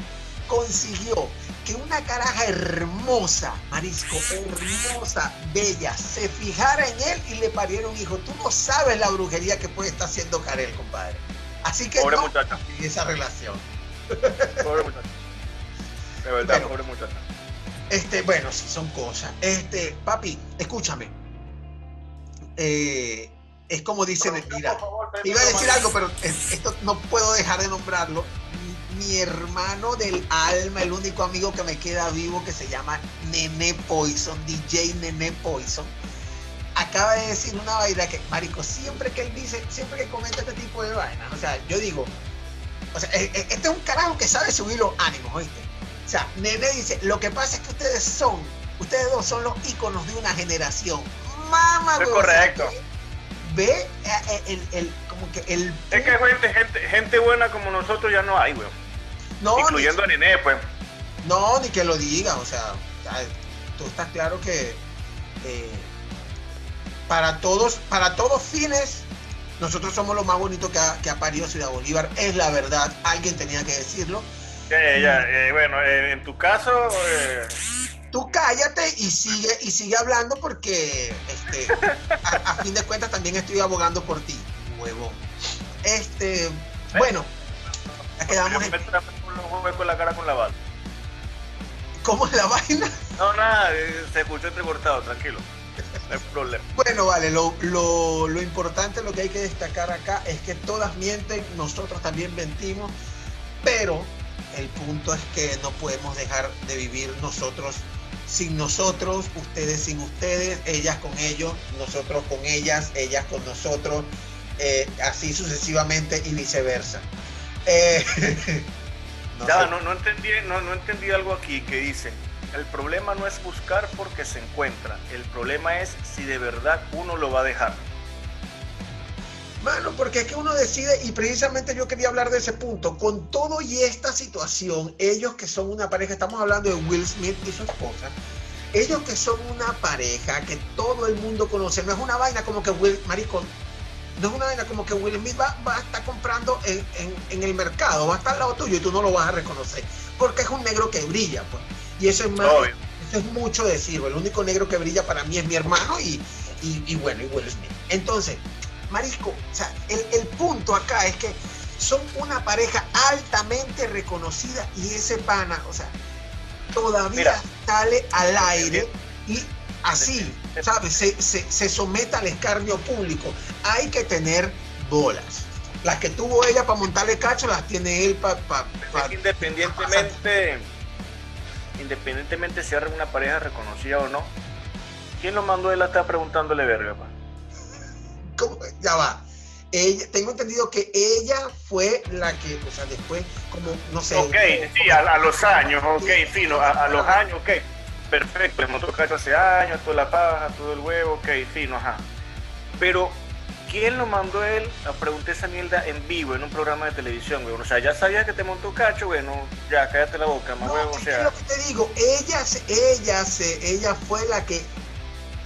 consiguió que una caraja hermosa, marisco, hermosa, bella, se fijara en él y le pariera un hijo. Tú no sabes la brujería que puede estar haciendo Karel, compadre. Así que Pobre no muchacha. y esa relación. Pobre muchacha. De verdad, Bueno. pobre muchacha. Este, bueno, sí, son cosas. Este, papi, escúchame. Eh, es como dicen, mira, iba a decir algo, pero es- esto no puedo dejar de nombrarlo. Mi, mi hermano del alma, el único amigo que me queda vivo, que se llama Nene Poison, DJ Nene Poison, acaba de decir una vaina que, marico, siempre que él dice, siempre que comenta este tipo de vainas, o sea, yo digo, o sea, eh, eh, este es un carajo que sabe subir los ánimos, ¿oíste? O sea, Nene dice, lo que pasa es que ustedes son, ustedes dos son los íconos de una generación. Mamá, Es güey, correcto. ve eh, eh, el, el- como que el... Es que gente, gente, gente buena como nosotros ya no hay, weón. no, Incluyendo a Nené, pues. no, ni que lo diga, o sea, tú estás claro que eh, para todos, para todos fines, nosotros somos lo más bonito que ha, que ha parido Ciudad Bolívar, es la verdad, alguien tenía que decirlo. Ya, ya, ya, eh, bueno, eh, en tu caso, eh, Tú cállate y sigue y sigue hablando porque este, a, a fin de cuentas también estoy abogando por ti, huevo. Este, bueno, quedamos en, con la cara con la bala. ¿cómo es la vaina? No, nada, se escuchó entrecortado, tranquilo. No hay problema. Bueno, vale, lo, lo, lo importante, lo que hay que destacar acá es que todas mienten, nosotros también mentimos, pero el punto es que no podemos dejar de vivir nosotros sin nosotros, ustedes sin ustedes, ellas con ellos, nosotros con ellas, ellas con nosotros, eh, así sucesivamente y viceversa. Eh, no Ya, sé. no, no, entendí, no, no entendí algo aquí que dice, el problema no es buscar porque se encuentra, el problema es si de verdad uno lo va a dejar. Mano, porque es que uno decide, y precisamente yo quería hablar de ese punto, con todo y esta situación, ellos que son una pareja, estamos hablando de Will Smith y su esposa, ellos que son una pareja que todo el mundo conoce, no es una vaina como que Will, maricón, no es una vaina como que Will Smith va, va a estar comprando en, en- en el mercado, va a estar al lado tuyo y tú no lo vas a reconocer, porque es un negro que brilla, pues, y eso es más, Obvio. eso es mucho decir, el único negro que brilla para mí es mi hermano y, y, y bueno, y Will Smith. Entonces, Marisco, o sea, el, el punto acá es que son una pareja altamente reconocida y ese pana, o sea, todavía Mira. sale al aire y así, ¿sabes? Se, se, se somete al escarnio público. Hay que tener bolas. Las que tuvo ella para montarle cacho, las tiene él para... Independientemente, independientemente si era una pareja reconocida o no, ¿quién lo mandó él a estar preguntándole verga? Pa? Ya va. Ella, tengo entendido que ella fue la que, o sea, después, como, no sé... Ok, sí, a, a los años, ok, fino, a, a los años, ok, perfecto, le montó cacho hace años, toda la paja, todo el huevo, ok, fino, ajá. Pero, ¿quién lo mandó a él a preguntar esa mierda en vivo en un programa de televisión, güey? O sea, ya sabía que te montó cacho, bueno, ya cállate la boca, más No, huevo, o es sea. lo que te digo, ella, ella, ella fue la que,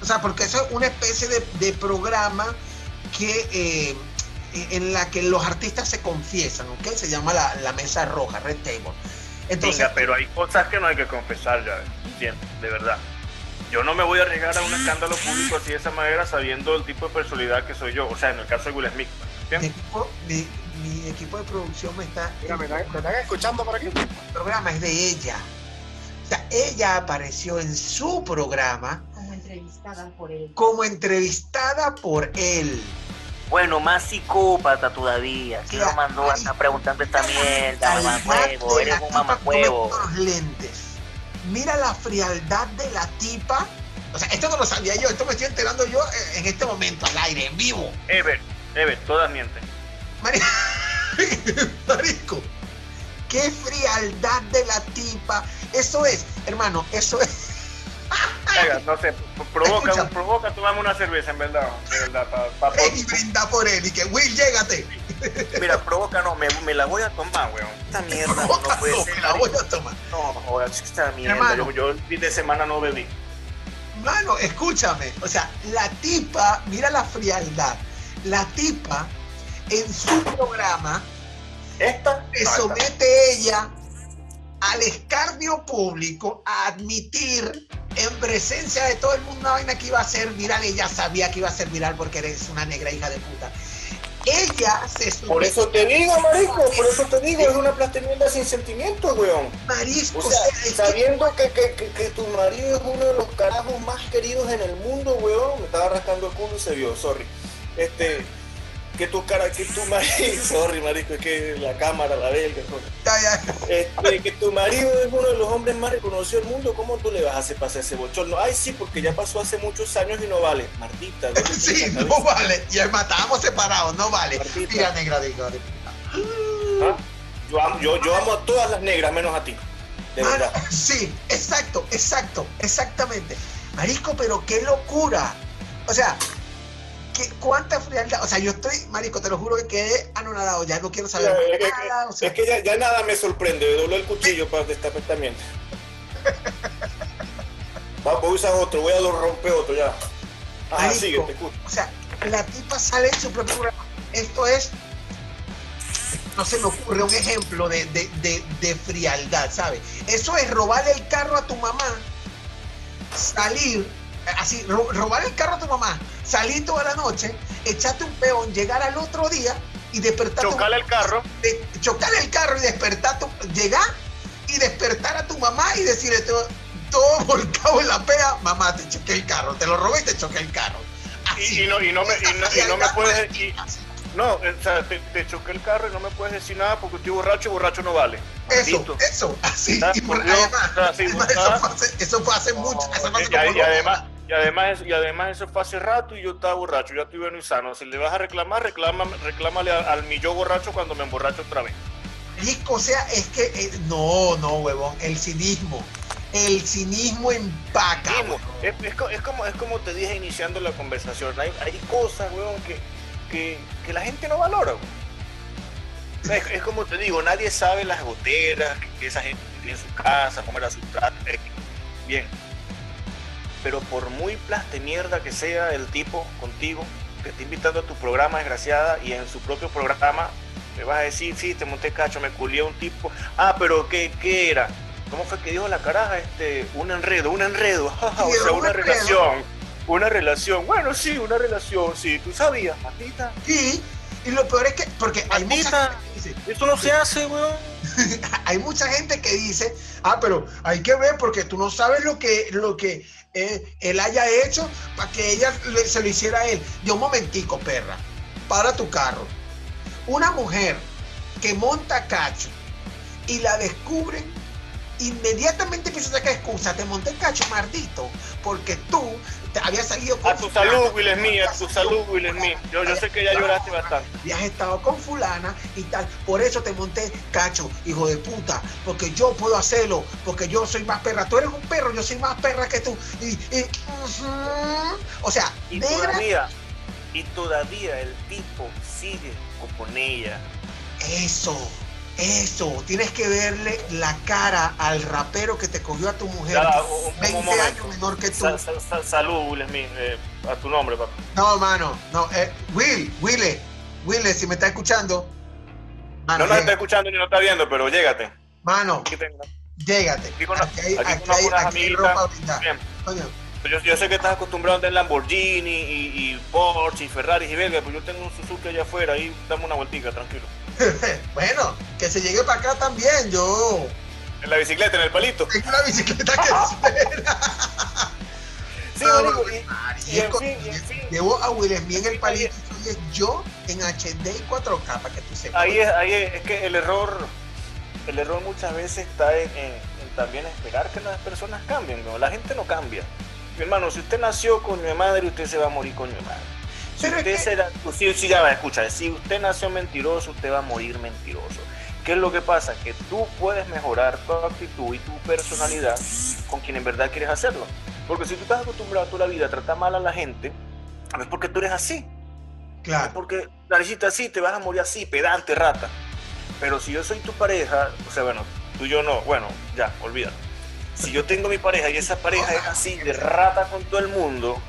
o sea, porque eso es una especie de, de programa que eh, en la que los artistas se confiesan, ¿ok? Se llama la, la mesa roja, Red Table. Entonces, Venga, pero hay cosas que no hay que confesar ya, ¿entiendes? De verdad. Yo no me voy a arriesgar a un escándalo público así de esa manera sabiendo el tipo de personalidad que soy yo. O sea, en el caso de Will Smith, mi equipo, mi, mi equipo de producción me está... Mira, ¿me están, me están escuchando por aquí? El programa es de ella. O sea, ella apareció en su programa como entrevistada por él. como entrevistada por él. Bueno, más psicópata todavía. ¿Quién Ya, lo mandó a estar preguntando esta mierda, mamacuevo? Eres un mamacuevo. lentes. Mira la frialdad de la tipa. O sea, esto no lo sabía yo, esto me estoy enterando yo eh, en este momento, al aire, en vivo. Ever, Ever, todas mienten. Mari- Marico, qué frialdad de la tipa. Eso es, hermano, eso es. Venga, no sé, provoca, Escucha. provoca, tomame una cerveza, en verdad, de verdad, pa- pa- y brinda por él y que Will, llégate. Mira, provoca, no, me, me la voy a tomar, weón. Esta mierda no puede No, ser. me la voy a tomar. No, joder, esta mierda. Hermano. Yo, yo el fin de semana no bebí. Mano, escúchame. O sea, la tipa, mira la frialdad. La tipa, en su programa, ¿Esta? se somete ella al escarnio público a admitir en presencia de todo el mundo una vaina que iba a ser viral. Ella sabía que iba a ser viral porque eres una negra hija de puta. Ella se Por eso te digo, marico, por eso te digo, es una plastemierda sin sentimientos, weón. marisco, O sea, sabiendo que, que, que, que tu marido es uno de los carajos más queridos en el mundo, weón, me estaba rascando el culo y se vio, sorry. Este, que tu cara, que tu marido, sorry, marico, es que la cámara, la belga, coño. Este, que tu marido es uno de los hombres más reconocidos del mundo, ¿cómo tú le vas a hacer pasar ese bochorno? Ay, sí, porque ya pasó hace muchos años y no vale. Martita, ¿dónde tienes Sí, la no cabeza? vale. Y además estábamos separados, no vale. Martita. Mira, negra puta. ¿Ah? Yo, amo, yo, yo amo a todas las negras, menos a ti. De verdad. sí, exacto, exacto, exactamente. Marisco, pero qué locura. O sea, ¿qué, cuánta frialdad. O sea, yo estoy, Marisco, te lo juro que quedé anonadado. Ya no quiero saber Es que- nada. O sea, Es que ya, ya nada me sorprende, me dobló el cuchillo para destapar esta mierda. Va, voy a usar otro, voy a romper otro ya. Ajá, Marico. sigue, te escucho. o sea, la tipa sale en su propio programa. Esto es. No se me ocurre un ejemplo de, de, de, de frialdad, ¿sabes? Eso es robarle el carro a tu mamá salir, así, ro- robar el carro a tu mamá, salir toda la noche, echarte un peón, llegar al otro día y despertar. Chocale el carro. de- chocarle el carro y despertar, tu, llegar y despertar a tu mamá y decirle todo, todo volcado en la pea, mamá, te choqué el carro, te lo robé y te choqué el carro. Y, y no, y no me, y no, y no me puedes. y- no, o sea, te, te choqué el carro y no me puedes decir nada porque estoy borracho y borracho no vale. Eso, Maldito. eso, así. Y por, además, eso, fue hace, eso fue hace mucho. eso fue hace Y, como además. Y además, y además eso fue hace rato y yo estaba borracho, ya estoy bueno y sano. Si le vas a reclamar, reclama, reclámale al, al mi yo borracho cuando me emborracho otra vez. O sea, es que eh, no, no, huevón, el cinismo. El cinismo empaca. Es, es co- es como, es como te dije iniciando la conversación. Hay, hay cosas, weón, que, que, que la gente no valora. O sea, Es, es como te digo, nadie sabe las goteras que, que esa gente tiene en su casa, cómo era su trato. eh, Bien. Pero por muy plaste mierda que sea el tipo contigo, que está invitando a tu programa, desgraciada, y en su propio programa me vas a decir, sí, te monté cacho, me culié un tipo. Ah, pero ¿qué, qué era? ¿Cómo fue que dijo la caraja? Este, un enredo, un enredo. o sea, un una relación. Una relación. Bueno, sí, una relación, sí. ¿Tú sabías, Matita? Sí, y lo peor es que, porque hay mucha, gente que dice, eso no se hace, weón. hay mucha gente que dice, ah, pero hay que ver porque tú no sabes lo que, lo que eh, él haya hecho para que ella se lo hiciera a él. Yo, un momentico, perra, para tu carro. Una mujer que monta cacho y la descubren, inmediatamente empieza a sacar excusa. Te monté cacho, maldito, porque tú te habías salido A tu salud, Will Smith, a tu salud, Will Smith. Yo, yo sé que ya lloraste bastante. y has estado con fulana y tal. Por eso te monté cacho, hijo de puta. Porque yo puedo hacerlo. Porque yo soy más perra. Tú eres un perro, yo soy más perra que tú. Y, y- o sea, Y negra, todavía, y todavía el tipo sigue con ella. eso, eso. Tienes que verle la cara al rapero que te cogió a tu mujer. Ya, un- un 20 momento. años menor que tú. Sa- sa- sa- salud, Will Smith, eh, a tu nombre, papá. No, mano, no. eh, Will, Wille, Wille, si me está escuchando. Mano, No nos eh, está escuchando ni nos está viendo, pero llégate. mano, llégate. Aquí con- Aquí hay, con unas amiguitas. ropa. Yo, yo sé que estás acostumbrado a tener Lamborghini y, y Porsche y Ferrari y Belga, pero yo tengo un Suzuki allá afuera, ahí dame una vueltica, tranquilo. bueno, que se llegue para acá también. Yo En la bicicleta, en el palito. tengo una bicicleta que espera. Sí, No, marico, no, y- y, marico, en fin, y en fin. Llevo a Will Smith en el palito y yo en HD y 4K para que tú sepas. Ahí es, ahí es, es que el error, el error muchas veces está en, en- en también esperar que las personas cambien, ¿no? La gente no cambia. Mi hermano, si usted nació con mi madre, usted se va a morir con mi madre. Pero es usted que- será, si, si ya va, escucha, si usted nació mentiroso, usted va a morir mentiroso. ¿Qué es lo que pasa? Que tú puedes mejorar tu actitud y tu personalidad con quien en verdad quieres hacerlo. Porque si tú estás acostumbrado toda la vida a tratar mal a la gente, es porque tú eres así. Claro. Porque naricita así, te vas a morir así, pedante, rata. Pero si yo soy tu pareja, o sea, bueno, tú y yo no, bueno, ya, olvídalo. Si yo tengo mi pareja y esa pareja es así, de rata con todo el mundo,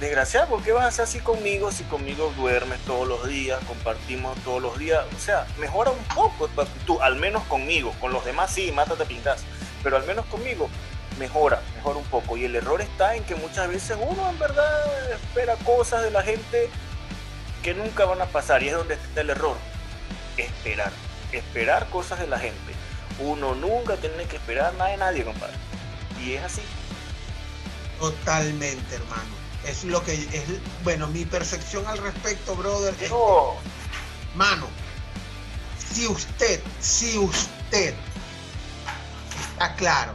desgraciado, ¿por qué vas a ser así conmigo si conmigo duermes todos los días, compartimos todos los días? O sea, mejora un poco tu actitud, al menos conmigo. Con los demás sí, mátate pingas. Pero al menos conmigo, mejora, mejora un poco. Y el error está en que muchas veces uno en verdad espera cosas de la gente que nunca van a pasar. Y es donde está el error. Esperar. Esperar cosas de la gente. Uno nunca tiene que esperar nada de nadie, compadre. Y es así. Totalmente, hermano. Es lo que es, bueno, mi percepción al respecto, brother, es No, Mano, si usted, si usted está claro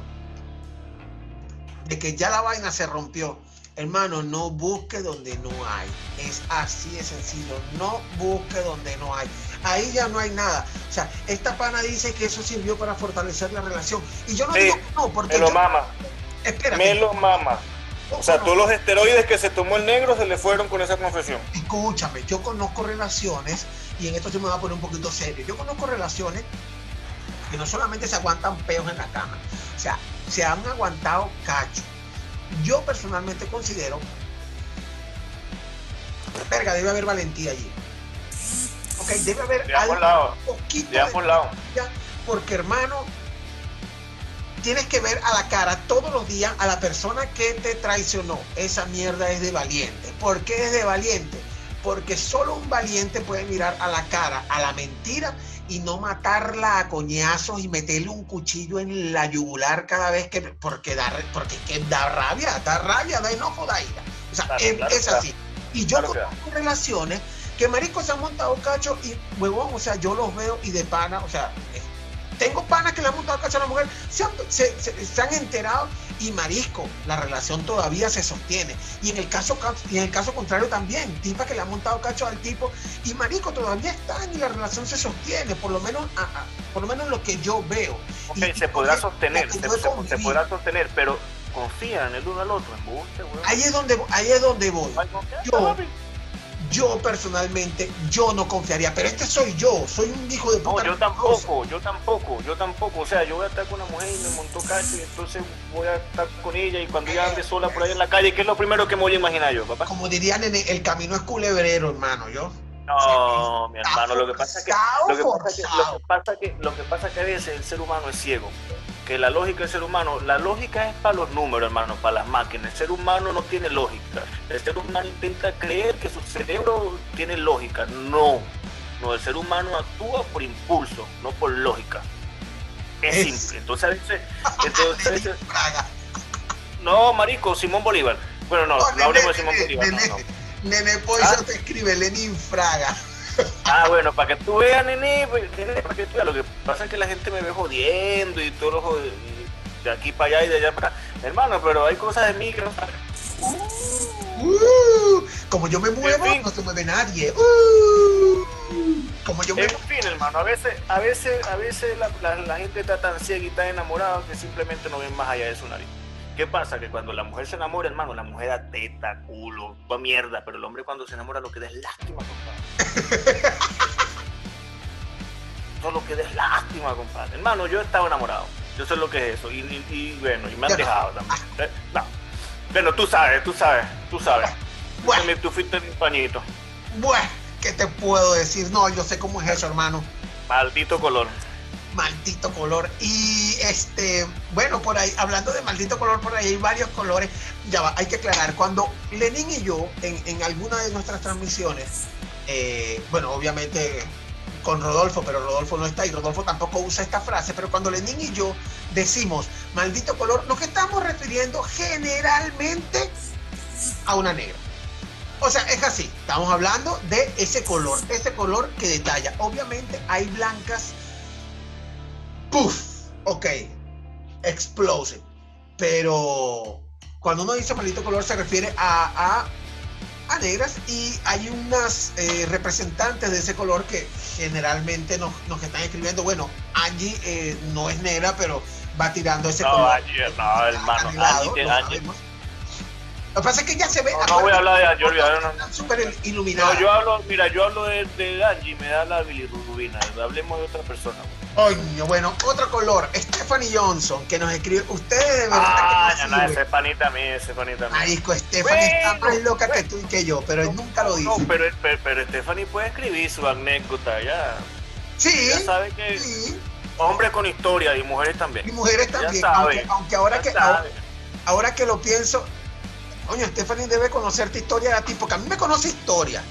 de que ya la vaina se rompió, hermano, no busque donde no hay. Es así de sencillo. No busque donde no hay. Ahí ya no hay nada. O sea, esta pana dice que eso sirvió para fortalecer la relación. Y yo no Sí, digo que no, porque me lo yo- mama. espérate, Me lo mama. O sea, todos los esteroides que se tomó el negro se le fueron con esa confesión. escúchame, yo conozco relaciones, y en esto se me va a poner un poquito serio, yo conozco relaciones que no solamente se aguantan peos en la cama, o sea, se han aguantado cacho. Yo personalmente considero, verga, debe haber valentía allí. Ok, debe haber De ambos algo lados. un poquito De ambos lados. valentía, porque hermano, tienes que ver a la cara todos los días a la persona que te traicionó. Esa mierda es de valiente. ¿Por qué es de valiente? Porque solo un valiente puede mirar a la cara a la mentira y no matarla a coñazos y meterle un cuchillo en la yugular cada vez que porque da porque que da rabia, da rabia, da enojo, da ira. O sea, Claro, es, claro así. Y yo Claro conozco relaciones que marico se han montado cacho y huevón, o sea, yo los veo y de pana, o sea, tengo panas que le han montado cacho a la mujer, se han, se- se- se han enterado y marisco, la relación todavía se sostiene. Y en el caso ca- y en el caso contrario también, tipa que le han montado cacho al tipo y marico todavía están y la relación se sostiene, por lo menos a- a- por lo menos lo que yo veo. Ok, Y- se podrá sostener, se, podrá sostener, pero confían el uno al otro, embuste, weón. Ahí es donde ahí es donde voy. Yo. Yo personalmente, yo no confiaría, pero este soy yo, soy un hijo de No, puta. yo mentiroso. tampoco, yo tampoco, yo tampoco. O sea, yo voy a estar con una mujer y me montó cacho y entonces voy a estar con ella y cuando ella ande sola por ahí en la calle, ¿qué es lo primero que me voy a imaginar yo, papá? Como dirían en el camino es culebrero, hermano, yo. No, mi hermano, lo que pasa es que lo que pasa es que, lo que pasa que lo que pasa es que a veces el ser humano es ciego. Que la lógica del ser humano, la lógica es para los números, hermano, para las máquinas. El ser humano no tiene lógica. El ser humano intenta creer que su cerebro tiene lógica. No. No, el ser humano actúa por impulso, no por lógica. Es, Es- simple. Entonces a veces, entonces, no, marico, Simón Bolívar. Bueno, no, No, no hablemos de Simón Bolívar. nene, no, no. Nene Poison ¿Ah? te escribe Lenin Fraga. Ah, bueno, para que tú veas, nene, pues, nene, para que tú veas. Lo que pasa es que la gente me ve jodiendo y todo lo jod- de aquí para allá y de allá para. Hermano, pero hay cosas de mí que no sabes. Uh, como yo me muevo, En fin. no se mueve nadie. Uh, como yo me En fin, hermano, a veces, a veces, a veces la, la- la gente está tan ciega y tan enamorada que simplemente no ven más allá de su nariz. ¿Qué pasa? Que cuando la mujer se enamora, hermano, la mujer da teta, culo, toda mierda, pero el hombre cuando se enamora lo que da es lástima, compadre. Eso lo que da es lástima, compadre. Hermano, yo he estado enamorado. Yo sé lo que es eso. Y, y- y, bueno, y me han dejado también. Eh, No. Bueno, tú sabes, tú sabes, tú sabes. Bueno. Tú fuiste mi pañito. Bueno, ¿qué te puedo decir? No, yo sé cómo es eso, hermano. Maldito color. Maldito color. Y este, bueno, por ahí, hablando de maldito color, por ahí hay varios colores. Ya va, hay que aclarar. Cuando Lenin y yo, en, en alguna de nuestras transmisiones, eh, bueno, obviamente con Rodolfo, pero Rodolfo no está y Rodolfo tampoco usa esta frase, pero cuando Lenin y yo decimos maldito color, nos estamos refiriendo generalmente a una negra. O sea, es así, estamos hablando de ese color, ese color que detalla. Obviamente hay blancas, puff, ok, explosive, pero cuando uno dice maldito color se refiere a, a, a negras y hay unas eh, representantes de ese color que generalmente nos, nos están escribiendo, bueno, Angie eh, no es negra, pero va tirando ese No, color. Angie, no, hermano, Angie, Angie. Lo que pasa es que ya se ve. No, no voy a hablar de Angie, olvídalo, no. Súper iluminada. No, yo hablo, mira, yo hablo de, de Angie, me da la bilirrubina. Hablemos de otra persona. Coño, bueno, otro color. Stephanie Johnson, que nos escribe. Ustedes de verdad Ah, ya que no, no ese sirven. es panita mía, ese es panita mía. Marisco, Stephanie está más loca que tú y que yo, pero él nunca lo dice. No, pero, pero, pero Stephanie puede escribir su anécdota, ya. sí, Ya sabe que sí. hombres con historia y mujeres Y también. mujeres Ya también. sabe, Aunque, ahora, Ya que, ahora que lo pienso, coño, Stephanie debe conocerte historia de ti, porque a mí me conoce historia.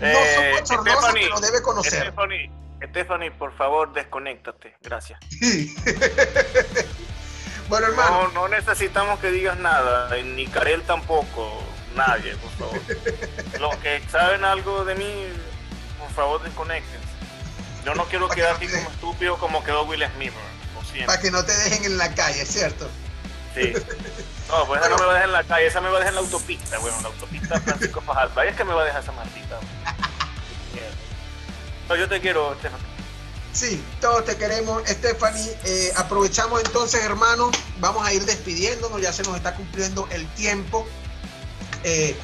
No Eh, son Stephanie, pero debe conocer. Stephanie, Stephanie, por favor, desconéctate. Gracias. bueno, hermano, No, no necesitamos que digas nada, ni Karel tampoco, nadie, por favor. Los que saben algo de mí, por favor, desconectense. Yo no quiero que quedar no te como estúpido como quedó Will Smith, para que no te dejen en la calle, ¿cierto? Sí. No, pues esa no me va a dejar en la calle, esa me va a dejar en la autopista, bueno, en la autopista Francisco Fajardo. Ahí es que me va a dejar esa maldita. No, yo te quiero, Estefan. Sí, todos te queremos, Stephanie. Eh, aprovechamos entonces, hermano. Vamos a ir despidiéndonos, ya se nos está cumpliendo el tiempo. Eh,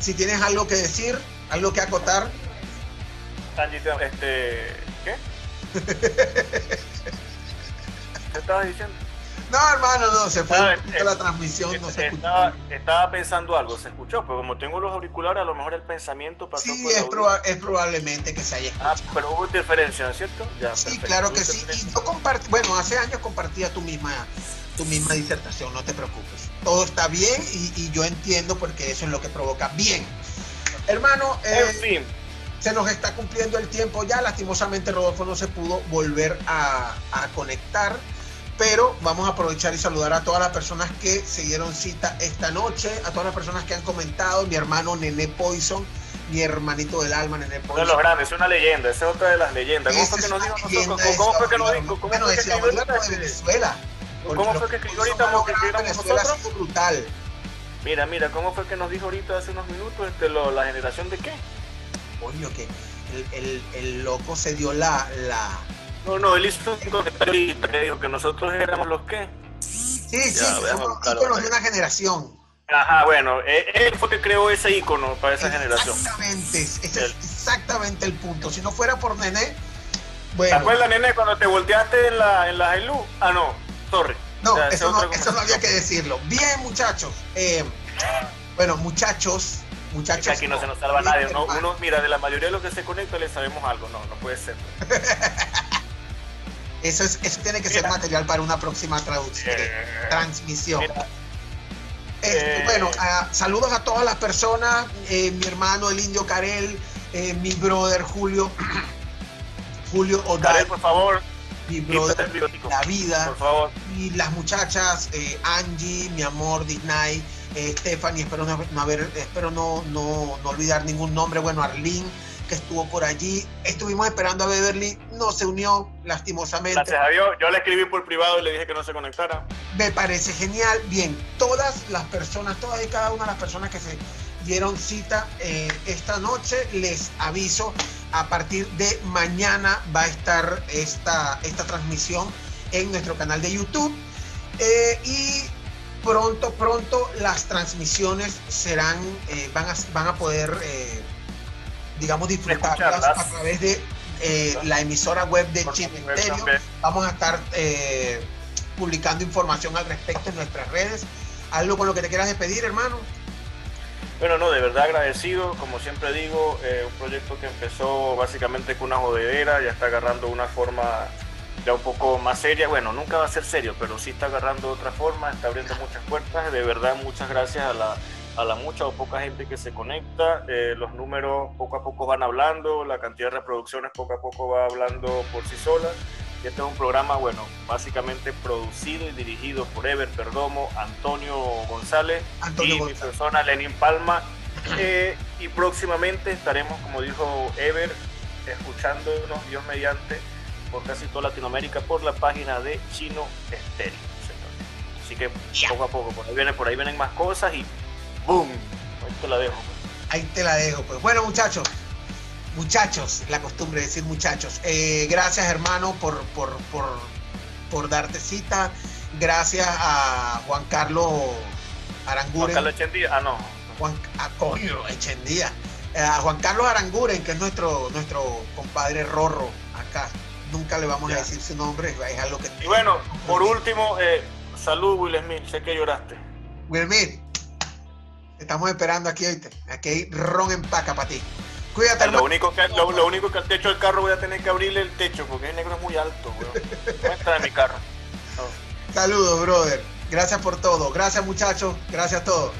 si tienes algo que decir, algo que acotar, este. ¿Qué? ¿Qué estabas diciendo? No, hermano, no, se fue Ah, eh, la transmisión, no se escuchó. Estaba, estaba pensando algo, se escuchó, pero como tengo los auriculares, a lo mejor el pensamiento pasó Sí, por es, proba- es probablemente que se haya Ah, escuchado. pero hubo interferencia, ¿no es cierto? Ya, Sí, perfecto, claro que sí. Y yo compartí, bueno, hace años compartía tu misma, tu misma disertación, no te preocupes. Todo está bien y, y yo entiendo porque eso es lo que provoca. Bien. Hermano, eh, En fin, se nos está cumpliendo el tiempo ya. Lastimosamente Rodolfo no se pudo volver a, a conectar. Pero vamos a aprovechar y saludar a todas las personas que se dieron cita esta noche, a todas las personas que han comentado, mi hermano Nene Poison, mi hermanito del alma Nene uno de Poison. los grandes, es una leyenda, esa es otra de las leyendas. ¿Cómo fue que nos dijo nosotros? ¿Cómo fue que nos dijo? ¿Cómo fue que escribió de Venezuela. ¿Cómo fue que escribió ahorita lo que Venezuela ha sido brutal. Mira, mira, ¿cómo fue que nos dijo ahorita hace unos minutos este, lo- la generación de qué? Coño, que el, el, el loco se dio la, la... No, no, él hizo un comentario ahorita que dijo que nosotros éramos los qué. Sí, sí, Ya, que somos íconos de una generación. Ajá, bueno, eh, él fue que creó ese icono para esa generación. Exactamente, ese es exactamente el punto. Si no fuera por Nené, ¿Te bueno, acuerdas, nene, cuando te volteaste en la, en la Hilux? Ah, no, sorry. no, eso es no, eso no había que decirlo. Bien, muchachos. eh, bueno, muchachos, Es muchachos. que aquí no se nos salva nadie. Uno, mira, de la mayoría de los que se conectan le sabemos algo. No, no puede ser. Eso, es, eso tiene que ser material para una próxima traducción, Eh, transmisión. mira, Este, Eh, bueno, saludos a todas las personas, eh, mi hermano el indio Karel, eh, mi brother Julio, Julio Karel, por favor, mi brother. La Vida, Por favor. y las muchachas, Angie, mi amor, Disney, Stephanie, espero no, no haber, espero no, no, no olvidar ningún nombre, bueno, Arlene, que estuvo por allí, estuvimos esperando a Beverly, no se unió, lastimosamente. Gracias a Dios. Yo le escribí por privado y le dije que no se conectara. Me parece genial. Bien, todas las personas, todas y cada una de las personas que se dieron cita eh, esta noche, les aviso, a partir de mañana va a estar esta, esta transmisión en nuestro canal de YouTube. Eh, y pronto, pronto las transmisiones serán, eh, van, a, van a poder, digamos, disfrutarlas a través de eh, la emisora web de que- vamos a estar eh, publicando información al respecto en nuestras redes. Algo con lo que te quieras despedir, hermano. Bueno, no, de verdad agradecido. Como siempre digo, eh, un proyecto que empezó básicamente con una jodedera, ya está agarrando una forma ya un poco más seria. Bueno, nunca va a ser serio, pero sí está agarrando otra forma, está abriendo muchas puertas. De verdad, muchas gracias a la, a la mucha o poca gente que se conecta. Eh, los números poco a poco van hablando, la cantidad de reproducciones poco a poco va hablando por sí sola. Y este es un programa, bueno, básicamente producido y dirigido por Ever Perdomo, Antonio González Antonio y mi González. persona Lenin Palma. Eh, y próximamente estaremos, como dijo Ever, escuchándonos Dios mediante por casi toda Latinoamérica por la página de Chino Estéreo. Así que poco a poco, por ahí vienen, por ahí vienen más cosas y ¡boom! Ahí te la dejo. pues. Ahí te la dejo. Pues bueno, muchachos. Muchachos, la costumbre de decir muchachos. Eh, gracias, hermano, por, por, por, por darte cita. Gracias a Juan Carlos Juan Aranguren. Carlos Echendía, ah no, Juan, a coño, Echendía. Eh, a Juan Carlos Aranguren, que es nuestro, nuestro compadre Rorro acá. Nunca le vamos a decir su nombre, es algo que... Y bueno, por último, eh, salud Will Smith, sé que lloraste. Wilmir, te estamos esperando aquí, oíste. Aquí hay ron en paca para ti. Cuídate, Lo hermano. único, que, lo, lo único que al techo del carro voy a tener que abrirle el techo porque el negro es muy alto, weón. En mi carro. Saludos, brother. Gracias por todo. Gracias, muchachos. Gracias a todos.